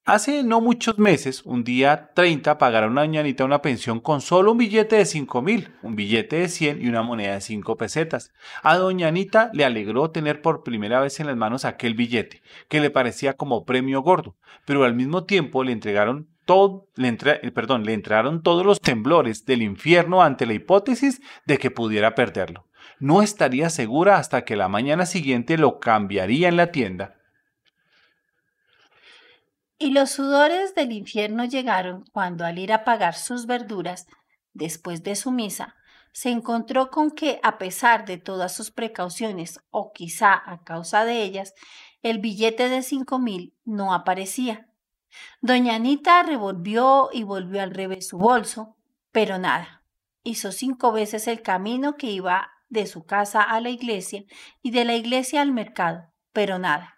Hace no muchos meses, un día 30, pagaron a Doña Anita una pensión con solo un billete de 5 mil, un billete de 100 y una moneda de 5 pesetas. A Doña Anita le alegró tener por primera vez en las manos aquel billete, que le parecía como premio gordo, pero al mismo tiempo le entregaron todo, le, eh, perdón, le entraron todos los temblores del infierno ante la hipótesis de que pudiera perderlo. No estaría segura hasta que la mañana siguiente lo cambiaría en la tienda. Y los sudores del infierno llegaron cuando al ir a pagar sus verduras, después de su misa, se encontró con que, a pesar de todas sus precauciones, o quizá a causa de ellas, el billete de cinco mil no aparecía. Doña Anita revolvió y volvió al revés su bolso, pero nada. Hizo cinco veces el camino que iba de su casa a la iglesia y de la iglesia al mercado, pero nada.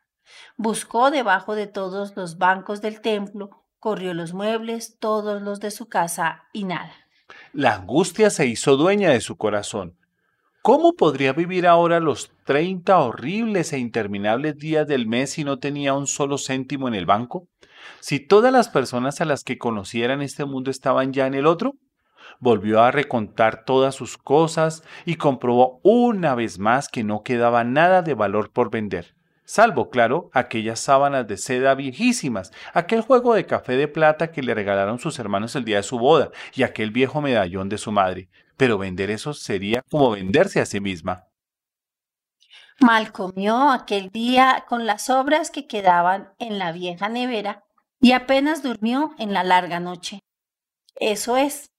Buscó debajo de todos los bancos del templo, corrió los muebles, todos los de su casa y nada. La angustia se hizo dueña de su corazón. ¿Cómo podría vivir ahora los 30 horribles e interminables días del mes si no tenía un solo céntimo en el banco? Si todas las personas a las que conociera en este mundo estaban ya en el otro, volvió a recontar todas sus cosas y comprobó una vez más que no quedaba nada de valor por vender, salvo, claro, aquellas sábanas de seda viejísimas, aquel juego de café de plata que le regalaron sus hermanos el día de su boda y aquel viejo medallón de su madre. Pero vender eso sería como venderse a sí misma. Mal comió aquel día con las sobras que quedaban en la vieja nevera y apenas durmió en la larga noche. Eso es,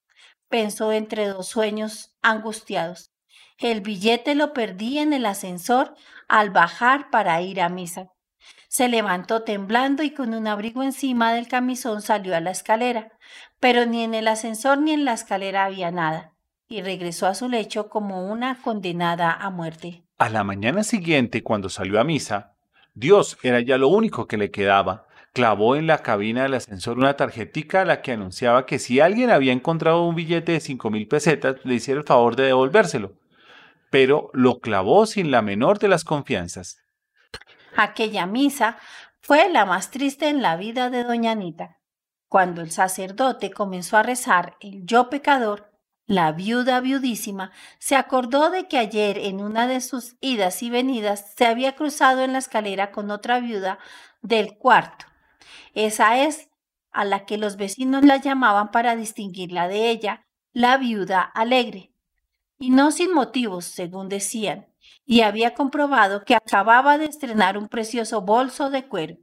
pensó entre dos sueños angustiados. El billete lo perdí en el ascensor al bajar para ir a misa. Se levantó temblando y con un abrigo encima del camisón salió a la escalera, pero ni en el ascensor ni en la escalera había nada, y regresó a su lecho como una condenada a muerte. A la mañana siguiente, cuando salió a misa, Dios era ya lo único que le quedaba. Clavó en la cabina del ascensor una tarjetica a la que anunciaba que si alguien había encontrado un billete de cinco mil pesetas, le hiciera el favor de devolvérselo. Pero lo clavó sin la menor de las confianzas. Aquella misa fue la más triste en la vida de doña Anita. Cuando el sacerdote comenzó a rezar el yo pecador, la viuda viudísima se acordó de que ayer en una de sus idas y venidas se había cruzado en la escalera con otra viuda del cuarto. Esa es a la que los vecinos la llamaban para distinguirla de ella, la viuda alegre. Y no sin motivos, según decían, y había comprobado que acababa de estrenar un precioso bolso de cuero.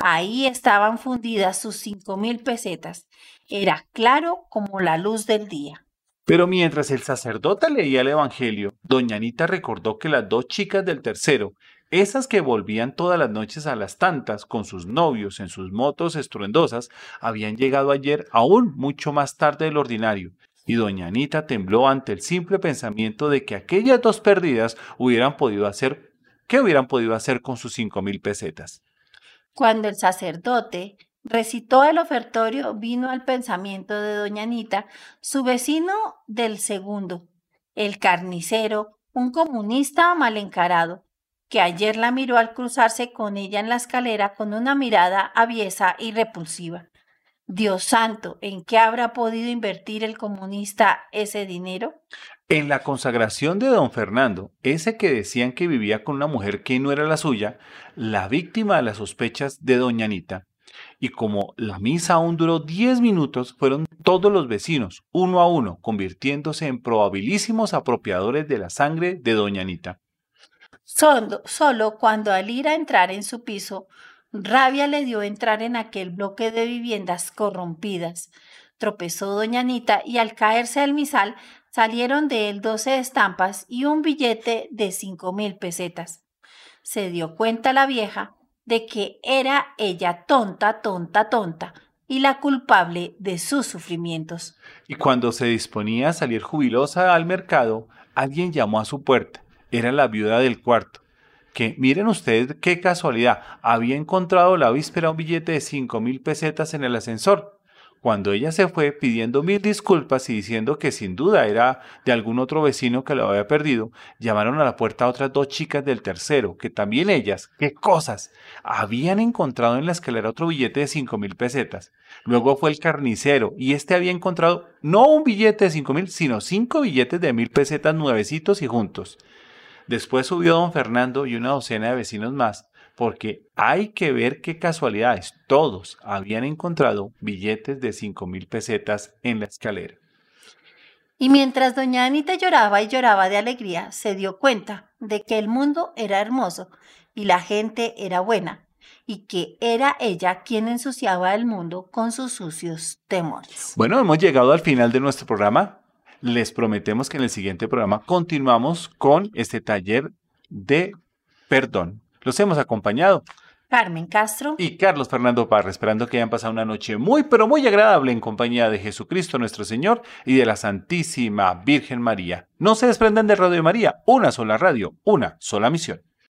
Ahí estaban fundidas sus cinco mil pesetas. Era claro como la luz del día. Pero mientras el sacerdote leía el Evangelio, doña Anita recordó que las dos chicas del tercero, esas que volvían todas las noches a las tantas con sus novios en sus motos estruendosas, habían llegado ayer aún mucho más tarde del ordinario, y doña Anita tembló ante el simple pensamiento de que aquellas dos perdidas hubieran podido hacer, ¿qué hubieran podido hacer con sus cinco mil pesetas? Cuando el sacerdote recitó el ofertorio, vino al pensamiento de doña Anita su vecino del segundo, el carnicero, un comunista mal encarado, que ayer la miró al cruzarse con ella en la escalera con una mirada aviesa y repulsiva. Dios santo, ¿en qué habrá podido invertir el comunista ese dinero? En la consagración de don Fernando, ese que decían que vivía con una mujer que no era la suya, la víctima de las sospechas de doña Anita, y como la misa aún duró 10 minutos, fueron todos los vecinos, uno a uno, convirtiéndose en probabilísimos apropiadores de la sangre de doña Anita. Solo, solo cuando al ir a entrar en su piso, rabia le dio entrar en aquel bloque de viviendas corrompidas. Tropezó doña Anita y al caerse al misal salieron de él doce estampas y un billete de cinco mil pesetas. Se dio cuenta la vieja de que era ella tonta, tonta, tonta, y la culpable de sus sufrimientos. Y cuando se disponía a salir jubilosa al mercado, alguien llamó a su puerta. Era la viuda del cuarto, que miren ustedes qué casualidad, había encontrado la víspera un billete de cinco mil pesetas en el ascensor. Cuando ella se fue pidiendo mil disculpas y diciendo que sin duda era de algún otro vecino que lo había perdido, llamaron a la puerta a otras dos chicas del tercero, que también ellas, qué cosas, habían encontrado en la escalera otro billete de cinco mil pesetas. Luego fue el carnicero y este había encontrado no un billete de cinco mil, sino cinco billetes de mil pesetas nuevecitos y juntos. Después subió don Fernando y una docena de vecinos más, porque hay que ver qué casualidades. Todos habían encontrado billetes de cinco mil pesetas en la escalera. Y mientras doña Anita lloraba y lloraba de alegría, se dio cuenta de que el mundo era hermoso y la gente era buena, y que era ella quien ensuciaba el mundo con sus sucios temores. Bueno, hemos llegado al final de nuestro programa. Les prometemos que en el siguiente programa continuamos con este taller de perdón. Los hemos acompañado Carmen Castro, y Carlos Fernando Parra, esperando que hayan pasado una noche muy, pero muy agradable en compañía de Jesucristo nuestro Señor y de la Santísima Virgen María. No se desprendan de Radio María, una sola radio, una sola misión.